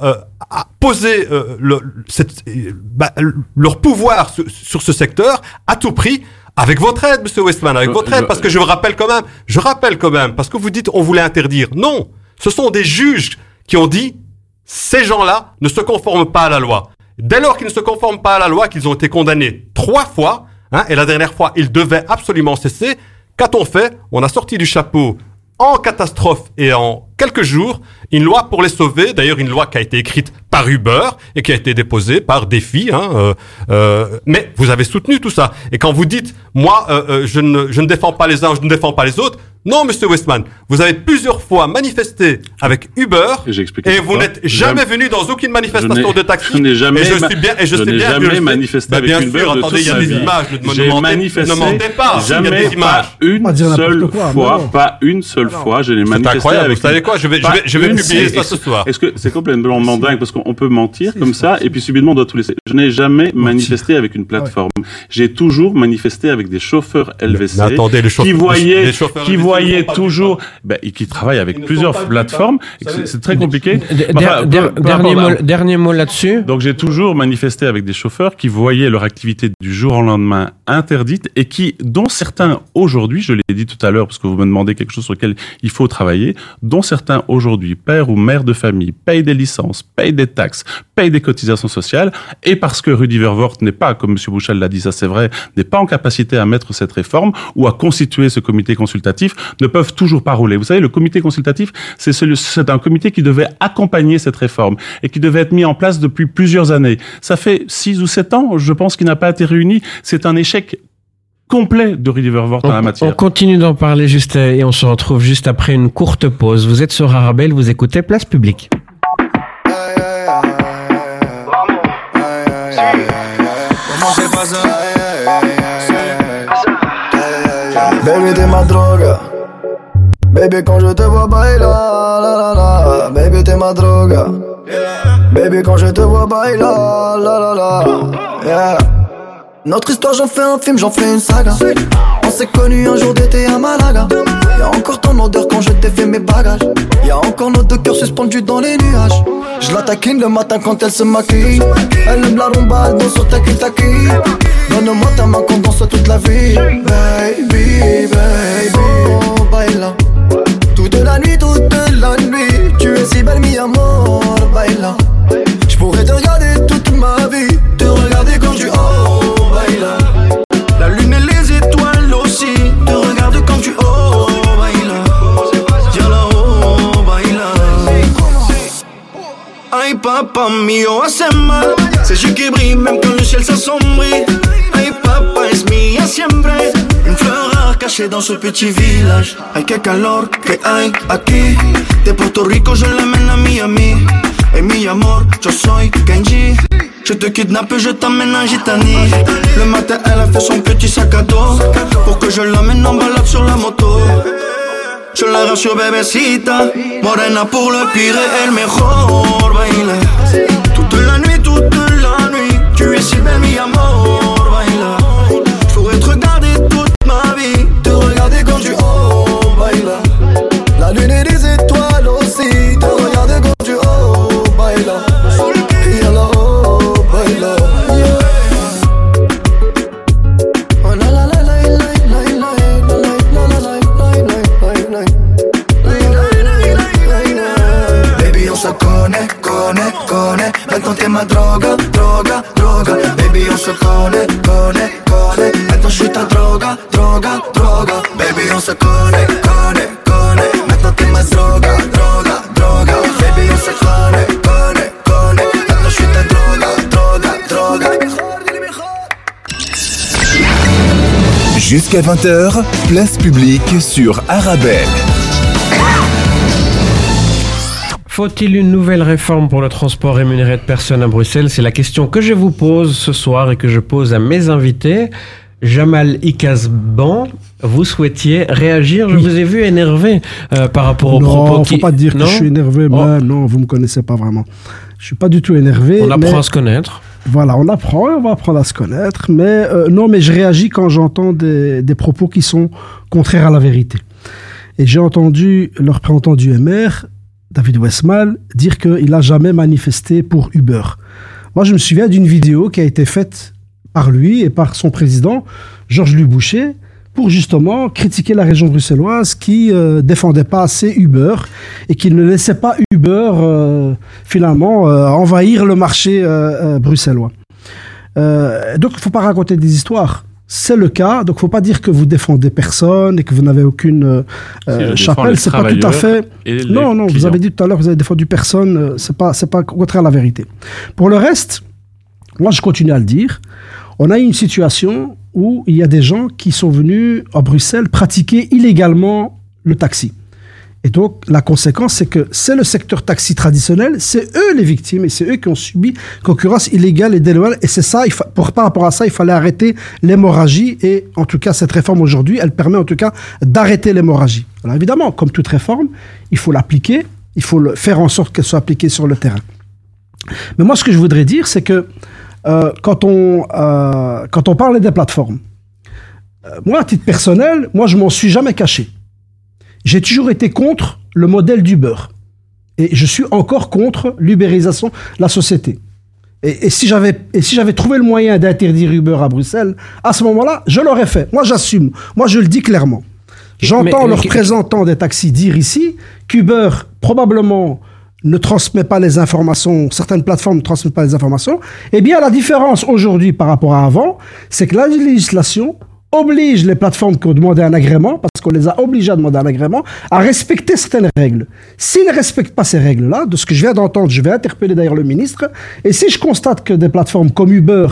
euh, poser euh, le, cette, bah, leur pouvoir sur, sur, ce secteur à tout prix. Avec votre aide, Monsieur Westman, avec votre aide, parce que je vous rappelle quand même, je rappelle quand même, parce que vous dites on voulait interdire. Non, ce sont des juges qui ont dit ces gens-là ne se conforment pas à la loi. Dès lors qu'ils ne se conforment pas à la loi, qu'ils ont été condamnés trois fois, hein, et la dernière fois, ils devaient absolument cesser. Qu'a-t-on fait? On a sorti du chapeau en catastrophe et en quelques jours une loi pour les sauver. D'ailleurs, une loi qui a été écrite par Uber et qui a été déposée par Défi. Hein, euh, euh, mais vous avez soutenu tout ça. Et quand vous dites, moi, euh, je, ne, je ne défends pas les uns, je ne défends pas les autres, non, Monsieur Westman, vous avez plusieurs fois manifesté avec Uber et, vous n'êtes jamais venu dans aucune manifestation de taxi. Je n'ai jamais, et je suis bien, et je, je sais bien jamais manifesté bah, avec bien Uber. Sûr, attendez, il y a des images. J'ai manifesté. Ne mentez pas. Jamais, il y a des images. Pas une seule fois, pas une seule fois, je l'ai manifesté. C'est incroyable. Avec vous savez quoi Je vais, je vais, je vais publier ça ce soir. Est-ce que c'est complètement dingue parce qu'on peut mentir comme ça et puis subitement on doit tout laisser. Je n'ai jamais manifesté avec une plateforme. J'ai toujours manifesté avec des chauffeurs LVC qui voyaient, qui voyaient toujours ben, qui travaille avec plusieurs plateformes. C'est très compliqué. dernier, mot, là-dessus. Donc j'ai toujours manifesté avec des chauffeurs qui voyaient leur activité du jour au lendemain interdite et qui, dont certains aujourd'hui, je l'ai dit tout à l'heure parce que vous me demandez quelque chose sur lequel il faut travailler, dont certains aujourd'hui, pères ou mères de famille, payent des licences, payent des taxes, payent des cotisations sociales et parce que Rudy Vervoort n'est pas, comme M. Bouchal l'a dit, ça c'est vrai, n'est pas en capacité à mettre cette réforme ou à constituer ce comité consultatif, ne peuvent toujours pas rouler. Vous savez, le comité consultatif, c'est un comité qui devait accompagner cette réforme et qui devait être mis en place depuis plusieurs années. Ça fait six ou sept ans, je pense, qu'il n'a pas été réuni. C'est un échec complet de Rudy Vervoort en la matière. On continue d'en parler juste et on se retrouve juste après une courte pause. Vous êtes sur Arabelle, vous écoutez Place Publique. Baby, quand je te vois bailer, la la la, baby, t'es ma drogue. Baby, quand je te vois bailer, la la la, yeah. Notre histoire, j'en fais un film, j'en fais une saga. On s'est connus un jour d'été à Malaga. Y'a encore ton odeur quand je t'ai fait mes bagages. Y'a encore nos deux cœurs suspendus dans les nuages. Je la taquine le matin quand elle se maquille. Elle aime la rumba, elle danse sur ta taki Donne-moi ta main qu'on danse toute la vie. Baby, baby, oh, baila. Toute la nuit, toute la nuit. Tu es si belle mi amor, baila. Je pourrais te regarder toute ma vie. Te regarder quand tu oh, baila. La lune et les étoiles aussi. Te regarde quand tu oh, baila. Là, oh, baila. Ay papa mio, hace mal. Ses yeux qui brillent même quand le ciel s'assombrit dans ce petit village. Ay, qué calor que hay aquí. De Puerto Rico, je l'amène à Miami. Et mi amor, yo soy Kenji. Je te kidnappe, je t'emmène à Gitani. Le matin, elle a fait son petit sac à dos. Pour que je l'emmène en balade sur la moto. Je la rassure, bébécita. Morena pour le pire et el mejor. Baila. Toute la nuit, toute la nuit. Tu es si belle, mi amor. Droga, droga, droga. Baby, on se connaît, connaît, connaît. Maintenant, droga, droga, droga. Baby, on se connaît, droga, droga. Baby, on se connaît, droga, droga, droga. Jusqu'à 20h, place publique sur Arabelle. Faut-il une nouvelle réforme pour le transport rémunéré de personnes à Bruxelles? C'est la question que je vous pose ce soir et que je pose à mes invités. Jamal Ikazban, vous souhaitiez réagir? Je Oui. vous ai vu énervé euh, par rapport aux non, propos faut qui... pas dire que Non je suis énervé. Oh. mais non, vous me connaissez pas vraiment. Je suis pas du tout énervé. On apprend mais- à se connaître. Voilà, on apprend et on va apprendre à se connaître. Mais euh, non, mais je réagis quand j'entends des, des propos qui sont contraires à la vérité. Et j'ai entendu le représentant du MR, David Westmal, dire qu'il n'a jamais manifesté pour Uber. Moi, je me souviens d'une vidéo qui a été faite par lui et par son président, Georges Luboucher, pour justement critiquer la région bruxelloise qui euh, défendait pas assez Uber et qui ne laissait pas Uber euh, finalement euh, envahir le marché euh, bruxellois. Donc il faut pas raconter des histoires. C'est le cas, donc faut pas dire que vous défendez personne et que vous n'avez aucune euh, Si, euh, chapelle. C'est pas tout à fait. Non, non, vous avez dit tout à l'heure, vous avez défendu personne. euh, C'est pas, c'est pas contraire à la vérité. Pour le reste, moi je continue à le dire. On a eu une situation où il y a des gens qui sont venus à Bruxelles pratiquer illégalement le taxi. Et donc, la conséquence, c'est que c'est le secteur taxi traditionnel, c'est eux les victimes et c'est eux qui ont subi concurrence illégale et déloyale. Et c'est ça, il par rapport à ça, il fallait arrêter l'hémorragie. Et en tout cas, cette réforme aujourd'hui, elle permet en tout cas d'arrêter l'hémorragie. Alors évidemment, comme toute réforme, il faut l'appliquer, il faut le, faire en sorte qu'elle soit appliquée sur le terrain. Mais moi, ce que je voudrais dire, c'est que euh, quand, on, euh, quand on parle des plateformes, euh, moi, à titre personnel, moi, je m'en suis jamais caché. J'ai toujours été contre le modèle d'Uber. Et je suis encore contre l'ubérisation de la société. Et, et si j'avais et si j'avais trouvé le moyen d'interdire Uber à Bruxelles, à ce moment-là, je l'aurais fait. Moi, j'assume. Moi, je le dis clairement. J'entends Mais- le représentant des taxis dire ici qu'Uber, probablement, ne transmet pas les informations, certaines plateformes ne transmettent pas les informations. Eh bien, la différence aujourd'hui par rapport à avant, c'est que la législation oblige les plateformes qui ont demandé un agrément, parce qu'on les a obligés à demander un agrément, à respecter certaines règles. S'ils ne respectent pas ces règles-là, de ce que je viens d'entendre, je vais interpeller d'ailleurs le ministre, et si je constate que des plateformes comme Uber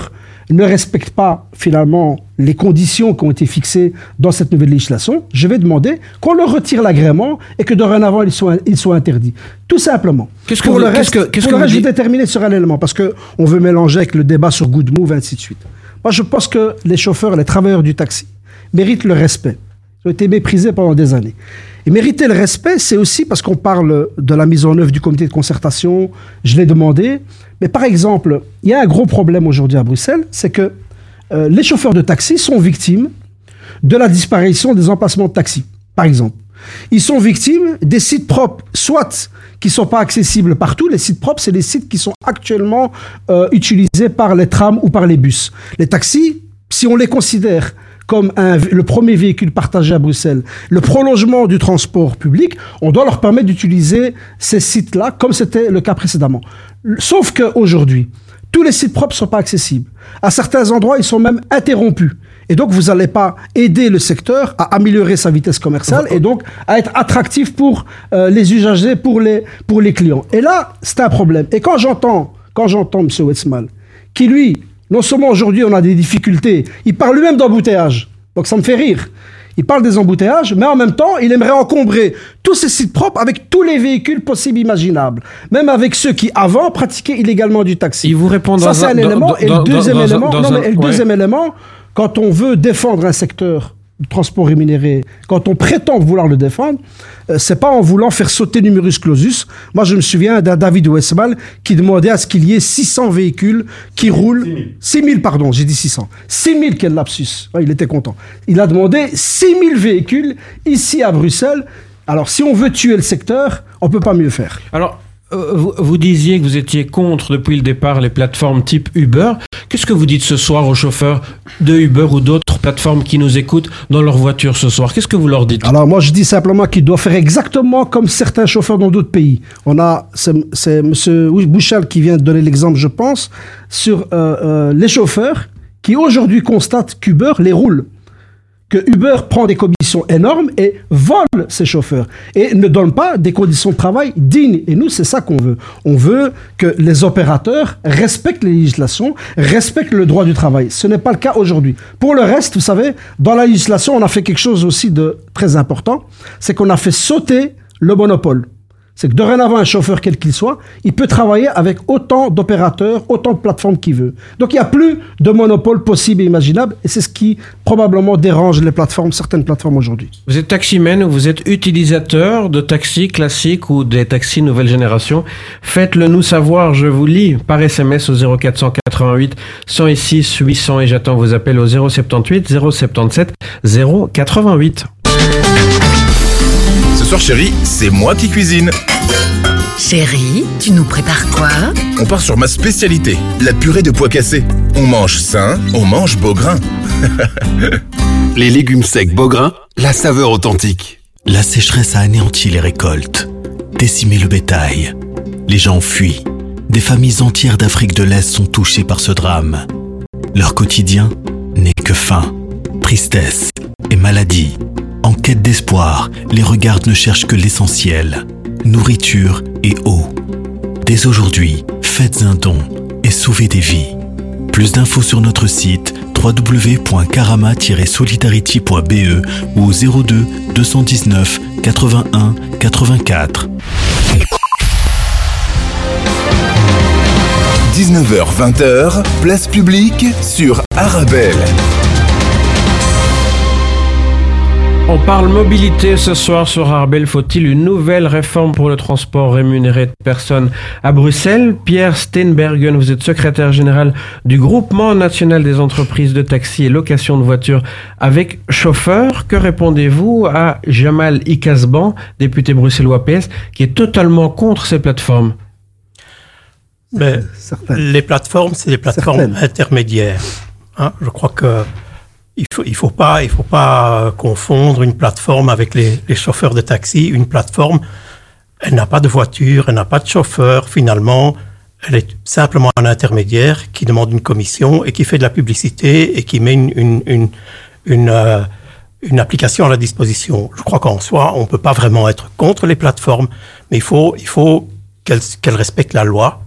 ne respectent pas finalement les conditions qui ont été fixées dans cette nouvelle législation, je vais demander qu'on leur retire l'agrément et que dorénavant ils soient, ils soient interdits. Tout simplement. Qu'est-ce que Pour vous- le qu'est-ce reste, que- qu'est-ce pour que le reste, je vais terminer sur un élément parce que on veut mélanger avec le débat sur Good Move, ainsi de suite. Moi, je pense que les chauffeurs, les travailleurs du taxi méritent le respect. Ils ont été méprisés pendant des années. Et mériter le respect, c'est aussi parce qu'on parle de la mise en œuvre du comité de concertation, je l'ai demandé. Mais par exemple, il y a un gros problème aujourd'hui à Bruxelles, c'est que euh, les chauffeurs de taxi sont victimes de la disparition des emplacements de taxi, par exemple. Ils sont victimes des sites propres, soit qui sont pas accessibles partout. Les sites propres, c'est les sites qui sont actuellement euh, utilisés par les trams ou par les bus. Les taxis, si on les considère comme le premier véhicule partagé à Bruxelles, le prolongement du transport public, on doit leur permettre d'utiliser ces sites-là comme c'était le cas précédemment. Sauf qu'aujourd'hui, tous les sites propres ne sont pas accessibles. À certains endroits, ils sont même interrompus. Et donc, vous n'allez pas aider le secteur à améliorer sa vitesse commerciale et donc à être attractif pour euh, les usagers, pour les, pour les clients. Et là, c'est un problème. Et quand j'entends, quand j'entends M. Wetzmal, qui lui, non seulement aujourd'hui on a des difficultés, il parle lui-même d'embouteillage. Donc ça me fait rire. Il parle des embouteillages, mais en même temps, il aimerait encombrer tous ces sites propres avec tous les véhicules possibles imaginables. Même avec ceux qui, avant, pratiquaient illégalement du taxi. Il vous répond Ça, c'est un- élément. dans- et le deuxième dans élément, dans non, mais- et le ouais. deuxième élément, quand on veut défendre un secteur de transport rémunéré, quand on prétend vouloir le défendre, euh, c'est pas en voulant faire sauter numerus clausus. Moi, je me souviens d'un David Westmal qui demandait à ce qu'il y ait 600 véhicules qui roulent. 6000, pardon, j'ai dit 600. 6000, quel lapsus. Ouais, il était content. Il a demandé 6000 véhicules ici à Bruxelles. Alors, si on veut tuer le secteur, on peut pas mieux faire. Alors, vous, vous, disiez que vous étiez contre depuis le départ les plateformes type Uber. Qu'est-ce que vous dites ce soir aux chauffeurs de Uber ou d'autres plateformes qui nous écoutent dans leur voiture ce soir? Qu'est-ce que vous leur dites? Alors moi je dis simplement qu'ils doivent faire exactement comme certains chauffeurs dans d'autres pays. On a, c'est M. Bouchal qui vient de donner l'exemple, je pense, sur euh, euh, les chauffeurs qui aujourd'hui constatent qu'Uber les roule que Uber prend des commissions énormes et vole ses chauffeurs et ne donne pas des conditions de travail dignes. Et nous, c'est ça qu'on veut. On veut que les opérateurs respectent les législations, respectent le droit du travail. Ce n'est pas le cas aujourd'hui. Pour le reste, vous savez, dans la législation, on a fait quelque chose aussi de très important, c'est qu'on a fait sauter le monopole c'est que dorénavant, un chauffeur, quel qu'il soit, il peut travailler avec autant d'opérateurs, autant de plateformes qu'il veut. Donc il n'y a plus de monopole possible et imaginable, et c'est ce qui probablement dérange les plateformes, certaines plateformes aujourd'hui. Vous êtes taximan ou vous êtes utilisateur de taxis classiques ou des taxis nouvelle génération. Faites-le nous savoir, je vous lis par SMS au 0488 106 800 et j'attends vos appels au 078 077 088. Soir, chérie, c'est moi qui cuisine. Chérie, tu nous prépares quoi On part sur ma spécialité, la purée de pois cassés. On mange sain, on mange beau grain. [LAUGHS] les légumes secs beau grain, la saveur authentique. La sécheresse a anéanti les récoltes, décimé le bétail. Les gens fuient. Des familles entières d'Afrique de l'Est sont touchées par ce drame. Leur quotidien n'est que faim, tristesse et maladie. Quête d'espoir, les regards ne cherchent que l'essentiel, nourriture et eau. Dès aujourd'hui, faites un don et sauvez des vies. Plus d'infos sur notre site www.karama-solidarity.be ou au 02 219 81 84. 19h-20h, place publique sur Arabelle. On parle mobilité ce soir sur Arbel. Faut-il une nouvelle réforme pour le transport rémunéré de personnes à Bruxelles? Pierre Steinbergen, vous êtes secrétaire général du Groupement national des entreprises de taxi et location de voitures avec chauffeur. Que répondez-vous à Jamal Ikasban, député bruxellois PS, qui est totalement contre ces plateformes? Mais Les plateformes, c'est des plateformes intermédiaires. Hein, je crois que il faut, il faut pas, il faut pas confondre une plateforme avec les, les chauffeurs de taxi. Une plateforme, elle n'a pas de voiture, elle n'a pas de chauffeur. Finalement, elle est simplement un intermédiaire qui demande une commission et qui fait de la publicité et qui met une, une, une, une, euh, application à la disposition. Je crois qu'en soi, on peut pas vraiment être contre les plateformes, mais il faut, il faut qu'elles qu'elles respectent la loi.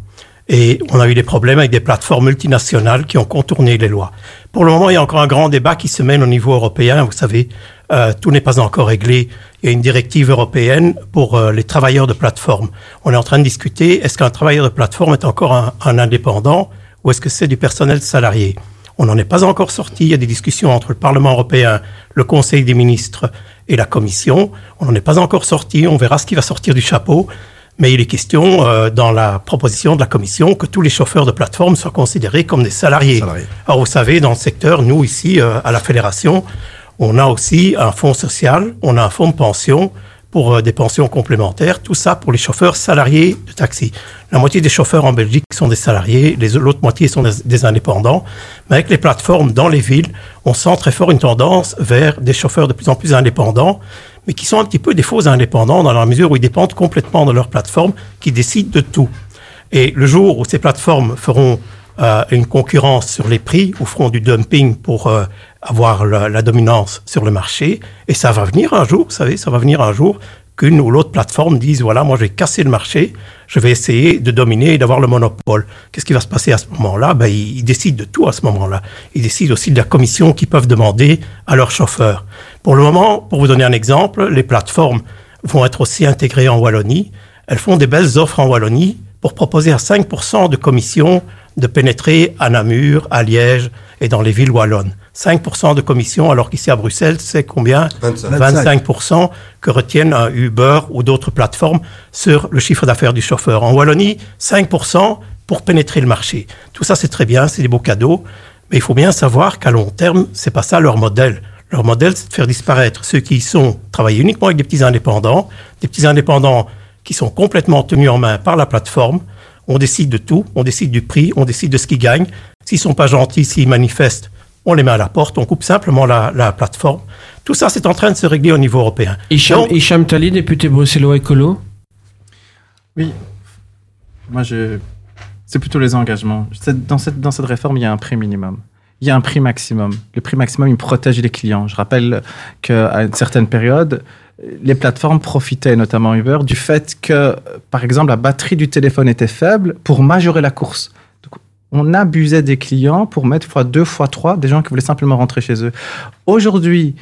Et on a eu des problèmes avec des plateformes multinationales qui ont contourné les lois. Pour le moment, il y a encore un grand débat qui se mène au niveau européen. Vous savez, euh, tout n'est pas encore réglé. Il y a une directive européenne pour euh, les travailleurs de plateforme. On est en train de discuter, est-ce qu'un travailleur de plateforme est encore un, un indépendant ou est-ce que c'est du personnel salarié? On n'en est pas encore sorti. Il y a des discussions entre le Parlement européen, le Conseil des ministres et la Commission. On n'en est pas encore sorti. On verra ce qui va sortir du chapeau. Mais il est question euh, dans la proposition de la Commission que tous les chauffeurs de plateforme soient considérés comme des salariés. salariés. Alors vous savez, dans le secteur, nous ici euh, à la Fédération, on a aussi un fonds social, on a un fonds de pension pour euh, des pensions complémentaires, tout ça pour les chauffeurs salariés de taxi. La moitié des chauffeurs en Belgique sont des salariés, l'autre moitié sont des, des, indépendants. Mais avec les plateformes dans les villes, on sent très fort une tendance vers des chauffeurs de plus en plus indépendants mais qui sont un petit peu des faux indépendants dans la mesure où ils dépendent complètement de leur plateforme, qui décident de tout. Et le jour où ces plateformes feront euh, une concurrence sur les prix ou feront du dumping pour euh, avoir la, la, dominance sur le marché, et ça va venir un jour, vous savez, ça va venir un jour qu'une ou l'autre plateforme dise voilà, moi je vais casser le marché, je vais essayer de dominer et d'avoir le monopole. Qu'est-ce qui va se passer à ce moment-là? Ben, ils, ils décident de tout à ce moment-là. Ils décident aussi de la commission qu'ils peuvent demander à leurs chauffeurs. Pour le moment, pour vous donner un exemple, les plateformes vont être aussi intégrées en Wallonie. Elles font des belles offres en Wallonie pour proposer à 5% de commission de pénétrer à Namur, à Liège et dans les villes wallonnes. 5% de commission, alors qu'ici à Bruxelles, c'est combien 25%, 25% que retiennent un Uber ou d'autres plateformes sur le chiffre d'affaires du chauffeur. En Wallonie, 5% pour pénétrer le marché. Tout ça, c'est très bien, c'est des beaux cadeaux, mais il faut bien savoir qu'à long terme, c'est pas ça leur modèle. Leur modèle, c'est de faire disparaître ceux qui sont travaillés uniquement avec des petits indépendants, des petits indépendants qui sont complètement tenus en main par la plateforme. On décide de tout, on décide du prix, on décide de ce qu'ils gagnent. S'ils sont pas gentils, s'ils manifestent, on les met à la porte, on coupe simplement la, la plateforme. Tout ça, c'est en train de se régler au niveau européen. Hicham, Donc, Hicham Tali, député bruxellois écolo. Oui. Moi, je... c'est plutôt les engagements. Dans cette, dans cette réforme, il y a un prix minimum. Il y a un prix maximum. Le prix maximum, il protège les clients. Je rappelle qu'à une certaine période, les plateformes profitaient, notamment Uber, du fait que, par exemple, la batterie du téléphone était faible pour majorer la course. Donc, on abusait des clients pour mettre fois deux, fois trois des gens qui voulaient simplement rentrer chez eux. Aujourd'hui,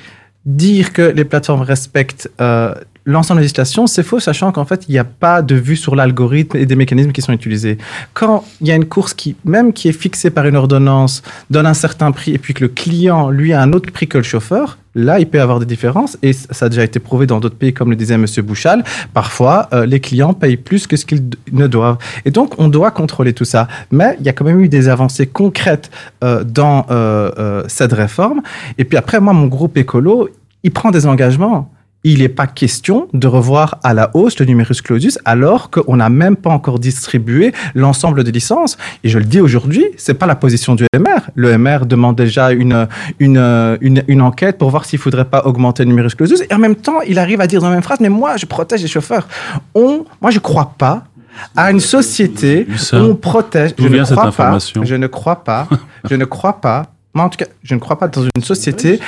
dire que les plateformes respectent euh, l'ensemble des législations, c'est faux, sachant qu'en fait, il n'y a pas de vue sur l'algorithme et des mécanismes qui sont utilisés. Quand il y a une course qui, même qui est fixée par une ordonnance, donne un certain prix, et puis que le client, lui, a un autre prix que le chauffeur, là, il peut y avoir des différences, et ça a déjà été prouvé dans d'autres pays, comme le disait M. Bouchal. Parfois, euh, les clients payent plus que ce qu'ils ne doivent. Et donc, on doit contrôler tout ça. Mais il y a quand même eu des avancées concrètes euh, dans euh, cette réforme. Et puis après, moi, mon groupe écolo, il prend des engagements. Il n'est pas question de revoir à la hausse le numerus clausus alors qu'on n'a même pas encore distribué l'ensemble des licences. Et je le dis aujourd'hui, c'est pas la position du MR. Le MR demande déjà une, une, une, une enquête pour voir s'il faudrait pas augmenter le numerus clausus. Et en même temps, il arrive à dire dans la même phrase, mais moi, je protège les chauffeurs. On, moi, je crois pas à une société où on protège. Je ne crois pas. Je ne crois pas. je ne crois pas. Moi, en tout cas, je ne crois pas dans une société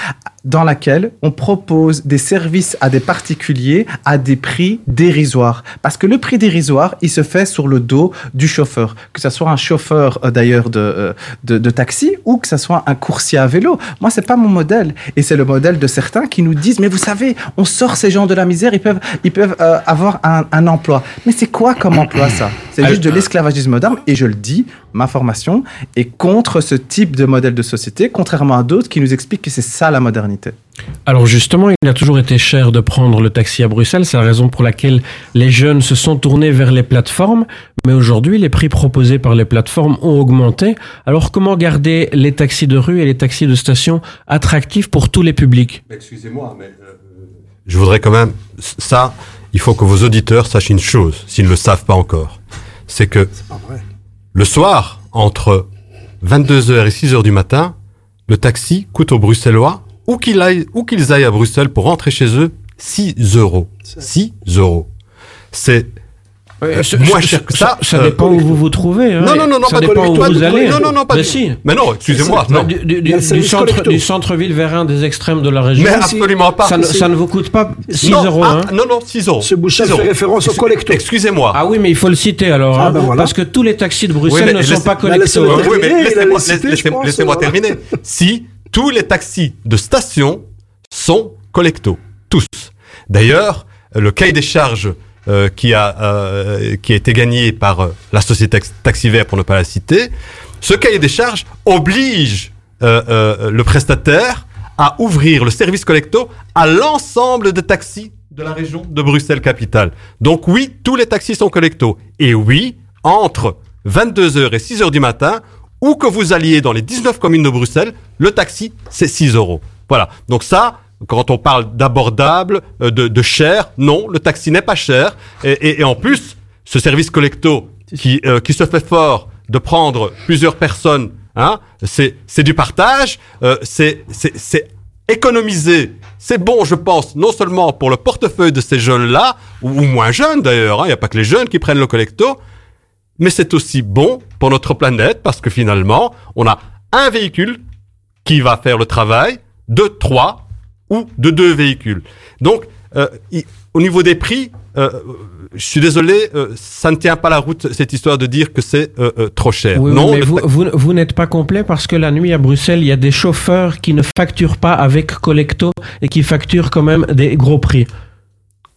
dans laquelle on propose des services à des particuliers à des prix dérisoires. Parce que le prix dérisoire, il se fait sur le dos du chauffeur. Que ce soit un chauffeur, euh, d'ailleurs, de, euh, de, de taxi ou que ce soit un coursier à vélo. Moi, c'est pas mon modèle. Et c'est le modèle de certains qui nous disent, mais vous savez, on sort ces gens de la misère, ils peuvent, ils peuvent euh, avoir un, un emploi. Mais c'est quoi comme emploi, ça? C'est juste de l'esclavagisme moderne. Et je le dis, ma formation est contre ce type de modèle de société, contrairement à d'autres qui nous expliquent que c'est ça la modernité. Alors justement, il a toujours été cher de prendre le taxi à Bruxelles. C'est la raison pour laquelle les jeunes se sont tournés vers les plateformes. Mais aujourd'hui, les prix proposés par les plateformes ont augmenté. Alors comment garder les taxis de rue et les taxis de station attractifs pour tous les publics? Excusez-moi, mais je voudrais quand même ça. Il faut que vos auditeurs sachent une chose, s'ils ne le savent pas encore, c'est que le soir, entre 22h et 6h du matin, le taxi coûte aux Bruxellois, où qu'ils aillent, qu'ils aillent à Bruxelles pour rentrer chez eux, 6 euros. 6 euros. C'est euh, ce- moins cher que ça- ça. ça euh, dépend où vous vous trouvez, hein. Non, non, non, non, Ça pas dépend où vous allez. Non, non, non, pas Mais du si. Mais non, excusez-moi. non. Du, du- du- centre, collecto. centre-ville vers un des extrêmes de la région. Mais absolument pas. Ça, ne- Si. ça ne vous coûte pas 6 non, euros. ah, hein. non, non, 6 euros. Ce Bouchard 6 euros. fait référence au collecto. Excusez-moi. Ah oui, mais il faut le citer alors. Ah hein, ben voilà. Parce que tous les taxis de Bruxelles Oui, ne sont pas collectos. hein. Oui, mais laissez-moi terminer. Si tous les taxis de station sont collectos, tous. D'ailleurs, le cahier des charges euh, qui a euh, qui a été gagné par euh, la société tax- Taxiver pour ne pas la citer, ce cahier des charges oblige le prestataire à ouvrir le service collecto à l'ensemble des taxis de la région de Bruxelles capitale. Donc oui, tous les taxis sont collectos. Et oui, entre 22h et 6h du matin, où que vous alliez dans les 19 communes de Bruxelles, le taxi, c'est 6 euros. Voilà. Donc ça, quand on parle d'abordable, euh, de, de cher, non, le taxi n'est pas cher. Et, et- et en plus, ce service collecto qui, euh, qui se fait fort de prendre plusieurs personnes, hein, c'est du partage, euh, c'est économiser. C'est bon, je pense, non seulement pour le portefeuille de ces jeunes-là, ou, ou moins jeunes d'ailleurs, hein, il n'y a pas que les jeunes qui prennent le collecto, mais c'est aussi bon pour notre planète parce que finalement, on a un véhicule qui va faire le travail de trois ou de deux véhicules. Donc, euh, au niveau des prix, euh, je suis désolé, euh, ça ne tient pas la route cette histoire de dire que c'est trop cher. Oui, oui, non, mais vous n'êtes pas complet parce que la nuit à Bruxelles, il y a des chauffeurs qui ne facturent pas avec Collecto et qui facturent quand même des gros prix.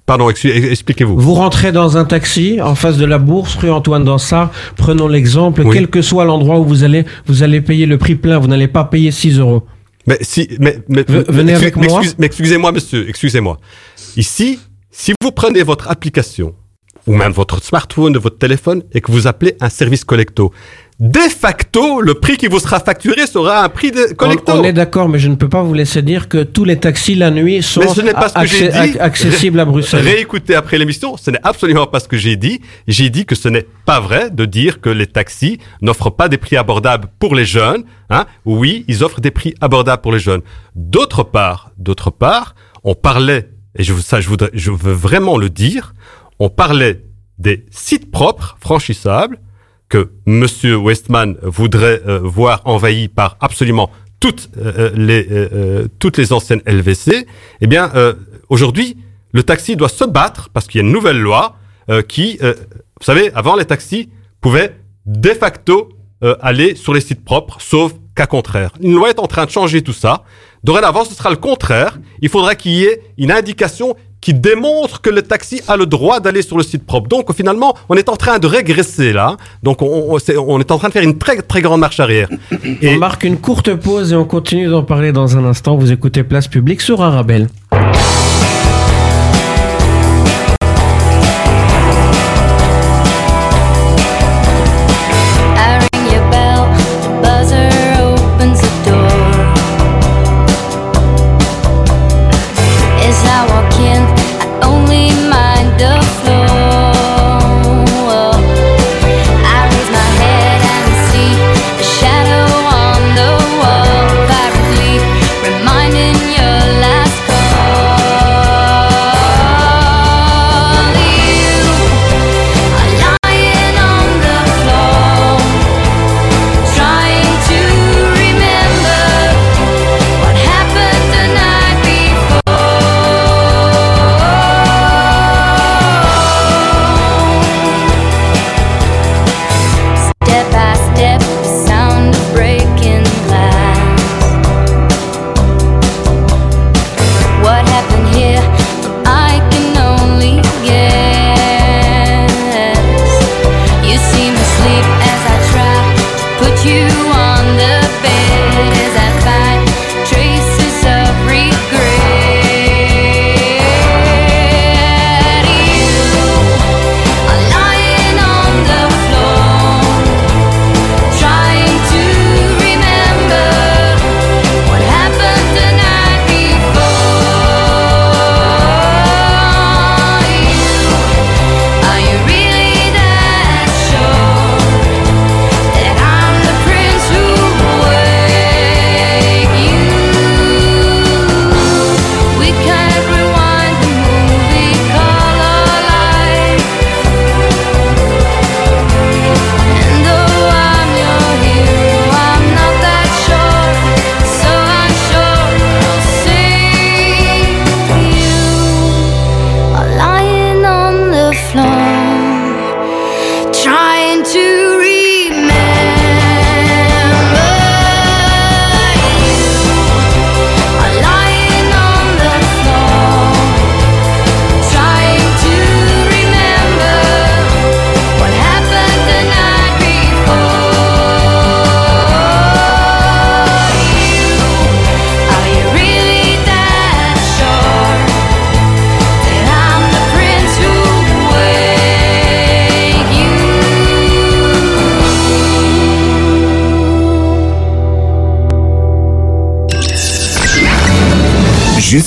Pardon, expliquez-vous. Vous rentrez dans un taxi en face de la bourse, rue Antoine Dansard. Prenons l'exemple. Oui. Quel que soit l'endroit où vous allez, vous allez payer le prix plein. Vous n'allez pas payer 6 euros. Mais si, mais, mais, Ve- venez avec moi. excusez-moi, monsieur, excusez-moi. Ici, si vous prenez votre application ou même votre smartphone votre téléphone et que vous appelez un service collecto, de facto, le prix qui vous sera facturé sera un prix de collector. On, est d'accord, mais je ne peux pas vous laisser dire que tous les taxis la nuit sont Mais ce n'est pas ce que j'ai accé- dit. accessibles à Bruxelles. Réécoutez après l'émission, ce n'est absolument pas ce que j'ai dit. J'ai dit que ce n'est pas vrai de dire que les taxis n'offrent pas des prix abordables pour les jeunes. Hein. Oui, ils offrent des prix abordables pour les jeunes. D'autre part, d'autre part, on parlait, et je, ça je, voudrais, je veux vraiment le dire, on parlait des sites propres franchissables que Monsieur Westman voudrait euh, voir envahis par absolument toutes euh, les euh, euh, toutes les anciennes LVC. Eh bien, euh, aujourd'hui, le taxi doit se battre parce qu'il y a une nouvelle loi euh, qui, euh, vous savez, avant les taxis pouvaient de facto euh, aller sur les sites propres, sauf cas contraire. Une loi est en train de changer tout ça. Dorénavant, ce sera le contraire. Il faudra qu'il y ait une indication qui démontre que le taxi a le droit d'aller sur le site propre. Donc finalement, on est en train de régresser là. Donc on, on- c'est- on est en train de faire une très très grande marche arrière. [COUGHS] On marque une courte pause et on continue d'en parler dans un instant. Vous écoutez Place Publique sur Arabelle.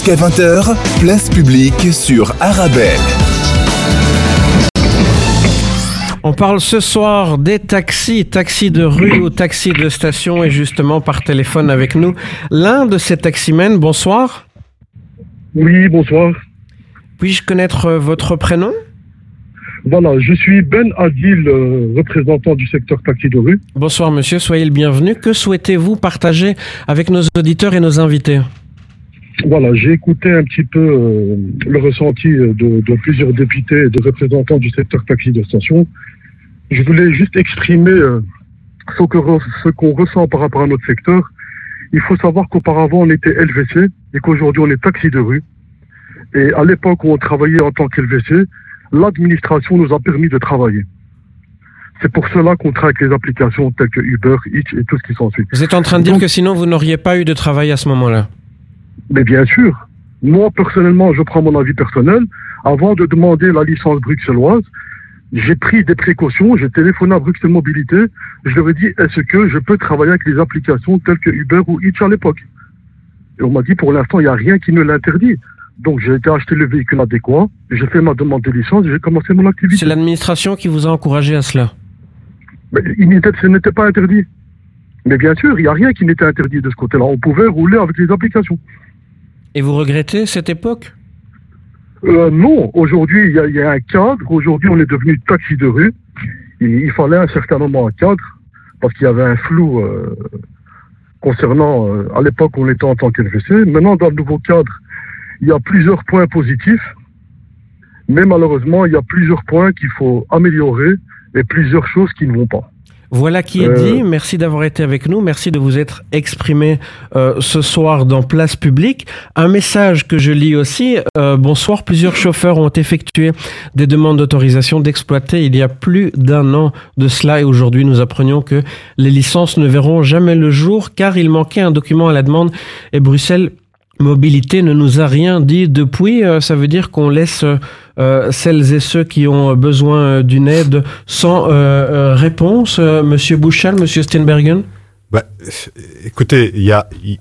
Jusqu'à 20h, place publique sur Arabelle. On parle ce soir des taxis, taxis de rue ou taxis de station et justement par téléphone avec nous l'un de ces taximens. Bonsoir. Oui, bonsoir. Puis-je connaître euh, votre prénom? Voilà, je suis Ben Adil, euh, représentant du secteur taxi de rue. Bonsoir monsieur, soyez le bienvenu. Que souhaitez-vous partager avec nos auditeurs et nos invités? Voilà, j'ai écouté un petit peu euh, le ressenti euh, de, de plusieurs députés et de représentants du secteur taxi de station. Je voulais juste exprimer euh, ce qu'on ressent par rapport à notre secteur. Il faut savoir qu'auparavant on était LVC et qu'aujourd'hui on est taxi de rue. Et à l'époque où on travaillait en tant qu'LVC, l'administration nous a permis de travailler. C'est pour cela qu'on traque les applications telles que Uber, Eats et tout ce qui s'ensuit. Vous êtes en train de dire que sinon vous n'auriez pas eu de travail à ce moment-là Mais bien sûr, moi personnellement, je prends mon avis personnel. Avant de demander la licence bruxelloise, j'ai pris des précautions, j'ai téléphoné à Bruxelles Mobilité, je leur ai dit, est-ce que je peux travailler avec les applications telles que Uber ou Hitch à l'époque? Et on m'a dit, pour l'instant, il n'y a rien qui ne l'interdit. Donc j'ai été acheter le véhicule adéquat, j'ai fait ma demande de licence, j'ai commencé mon activité. C'est l'administration qui vous a encouragé à cela? Mais ce n'était pas interdit. Mais bien sûr, il n'y a rien qui n'était interdit de ce côté-là. On pouvait rouler avec les applications. Et vous regrettez cette époque? Euh, non, aujourd'hui, il y, y a un cadre. Aujourd'hui, on est devenu taxi de rue. Il, il fallait un certain moment un cadre parce qu'il y avait un flou euh, concernant, euh, à l'époque, on était en tant qu'LVC. Maintenant, dans le nouveau cadre, il y a plusieurs points positifs, mais malheureusement, il y a plusieurs points qu'il faut améliorer et plusieurs choses qui ne vont pas. Voilà qui est Euh, dit. Merci d'avoir été avec nous. Merci de vous être exprimé euh, ce soir dans Place Publique. Un message que je lis aussi. Euh, bonsoir. Plusieurs chauffeurs ont effectué des demandes d'autorisation d'exploiter il y a plus d'un an de cela et aujourd'hui nous apprenions que les licences ne verront jamais le jour car il manquait un document à la demande et Bruxelles Mobilité ne nous a rien dit depuis. Euh, ça veut dire qu'on laisse euh, celles et ceux qui ont besoin d'une aide sans euh, réponse. Monsieur Bouchal, Monsieur Steinbergen Bah, écoutez, il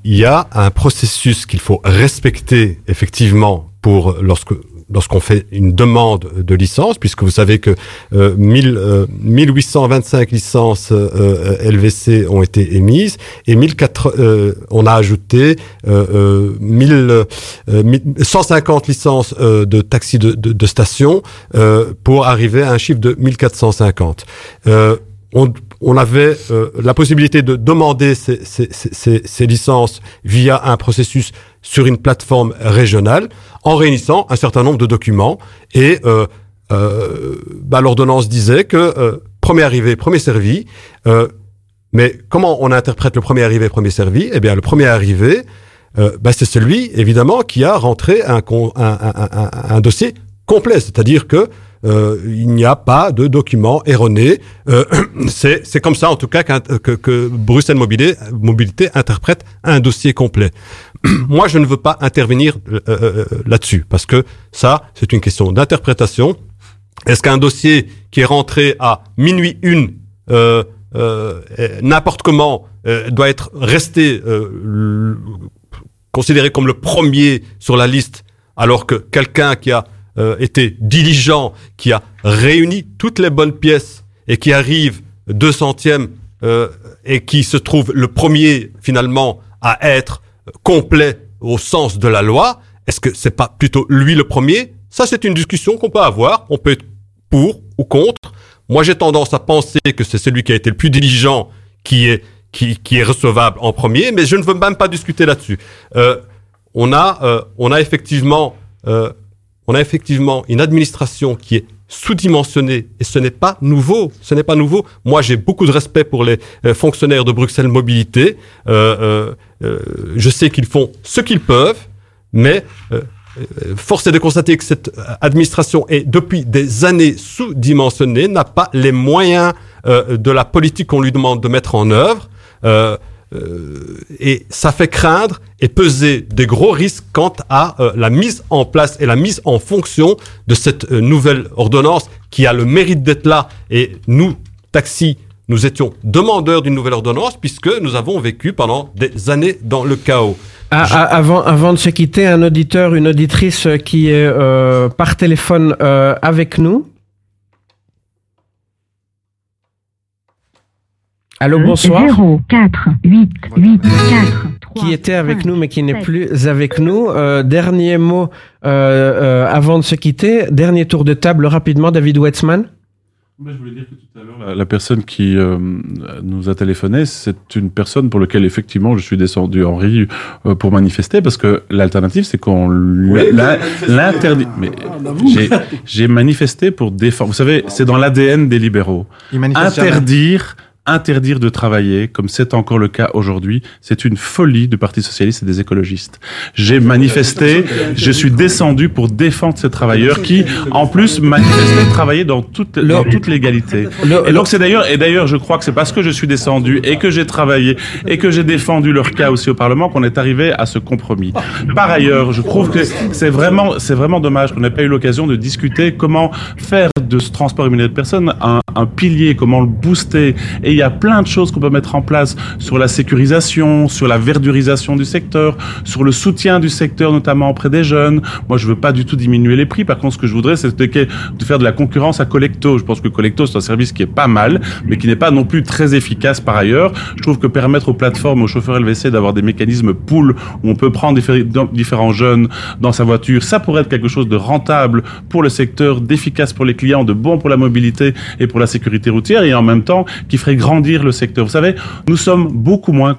y a un processus qu'il faut respecter effectivement pour lorsque lorsqu'on fait une demande de licence, puisque vous savez que euh, 1000, euh, 1825 licences euh, euh, LVC ont été émises et 1004, euh, on a ajouté euh, euh, 1000, euh, 1000 150 licences de taxis de, de, de station pour arriver à un chiffre de 1450. Euh, on, on avait euh, la possibilité de demander ces, ces, ces, ces licences via un processus sur une plateforme régionale en réunissant un certain nombre de documents. Et euh, euh, bah, l'ordonnance disait que euh, premier arrivé, premier servi. Mais comment on interprète le premier arrivé, premier servi? Eh bien, le premier arrivé, bah, c'est celui, évidemment, qui a rentré un, un dossier complet, c'est-à-dire que euh, il n'y a pas de documents erronés. Euh, [CLEARS THROAT] c'est comme ça, en tout cas, que, que Bruxelles Mobilité, interprète un dossier complet. [CLEARS THROAT] Moi, je ne veux pas intervenir euh, euh, là-dessus, parce que ça, c'est une question d'interprétation. Est-ce qu'un dossier qui est rentré à minuit une, euh, euh, euh, n'importe comment, euh, doit être resté euh, considéré comme le premier sur la liste, alors que quelqu'un qui a euh, été diligent, qui a réuni toutes les bonnes pièces et qui arrive deux centièmes euh, et qui se trouve le premier finalement à être complet au sens de la loi, est-ce que c'est pas plutôt lui le premier? Ça, c'est une discussion qu'on peut avoir. On peut être pour ou contre. Moi, j'ai tendance à penser que c'est celui qui a été le plus diligent qui est qui, qui est recevable en premier, mais je ne veux même pas discuter là-dessus. Euh, on a euh, on a effectivement euh, on a effectivement une administration qui est sous-dimensionnée et ce n'est pas nouveau. Ce n'est pas nouveau. Moi, j'ai beaucoup de respect pour les euh, fonctionnaires de Bruxelles Mobilité. Euh, euh, euh, je sais qu'ils font ce qu'ils peuvent, mais euh, force est de constater que cette administration est depuis des années sous-dimensionnée, n'a pas les moyens de la politique qu'on lui demande de mettre en œuvre. Euh, et ça fait craindre et peser des gros risques quant à euh, la mise en place et la mise en fonction de cette euh, nouvelle ordonnance qui a le mérite d'être là. Et nous, taxi, nous étions demandeurs d'une nouvelle ordonnance puisque nous avons vécu pendant des années dans le chaos. Ah, ah, avant, avant de se quitter, un auditeur, une auditrice qui est par téléphone avec nous. Allô, bonsoir. 0, 4, 8, 8, 4. Qui était avec nous mais qui n'est plus avec nous. Euh, dernier mot euh, euh, avant de se quitter. Dernier tour de table rapidement, David Wetzman. je voulais dire que tout à l'heure, la, la personne qui euh, nous a téléphoné, c'est une personne pour laquelle effectivement je suis descendu en rue euh, pour manifester parce que l'alternative c'est qu'on la- l'interdit. Mais j'ai- j'ai manifesté pour défendre. Vous savez, c'est dans l'ADN des libéraux. Ils manifestent jamais. Interdire. De travailler, comme c'est encore le cas aujourd'hui, c'est une folie du Parti socialiste et des écologistes. J'ai manifesté, je suis descendu pour défendre ces travailleurs qui, en plus, manifestaient, travaillaient dans toute, dans toute l'égalité. Et donc c'est d'ailleurs, et d'ailleurs, je crois que c'est parce que je suis descendu et que j'ai travaillé et que j'ai défendu leur cas aussi au Parlement qu'on est arrivé à ce compromis. Par ailleurs, je trouve que c'est vraiment, c'est vraiment dommage qu'on n'ait pas eu l'occasion de discuter comment faire de ce transport rémunéré de personnes un, un pilier, comment le booster. Il y a plein de choses qu'on peut mettre en place sur la sécurisation, sur la verdurisation du secteur, sur le soutien du secteur, notamment auprès des jeunes. Moi, je veux pas du tout diminuer les prix. Par contre, ce que je voudrais, c'est de faire de la concurrence à Collecto. Je pense que Collecto, c'est un service qui est pas mal, mais qui n'est pas non plus très efficace par ailleurs. Je trouve que permettre aux plateformes, aux chauffeurs LVC d'avoir des mécanismes pool où on peut prendre différents jeunes dans sa voiture, ça pourrait être quelque chose de rentable pour le secteur, d'efficace pour les clients, de bon pour la mobilité et pour la sécurité routière et en même temps qui ferait grandir le secteur. Vous savez, nous sommes beaucoup moins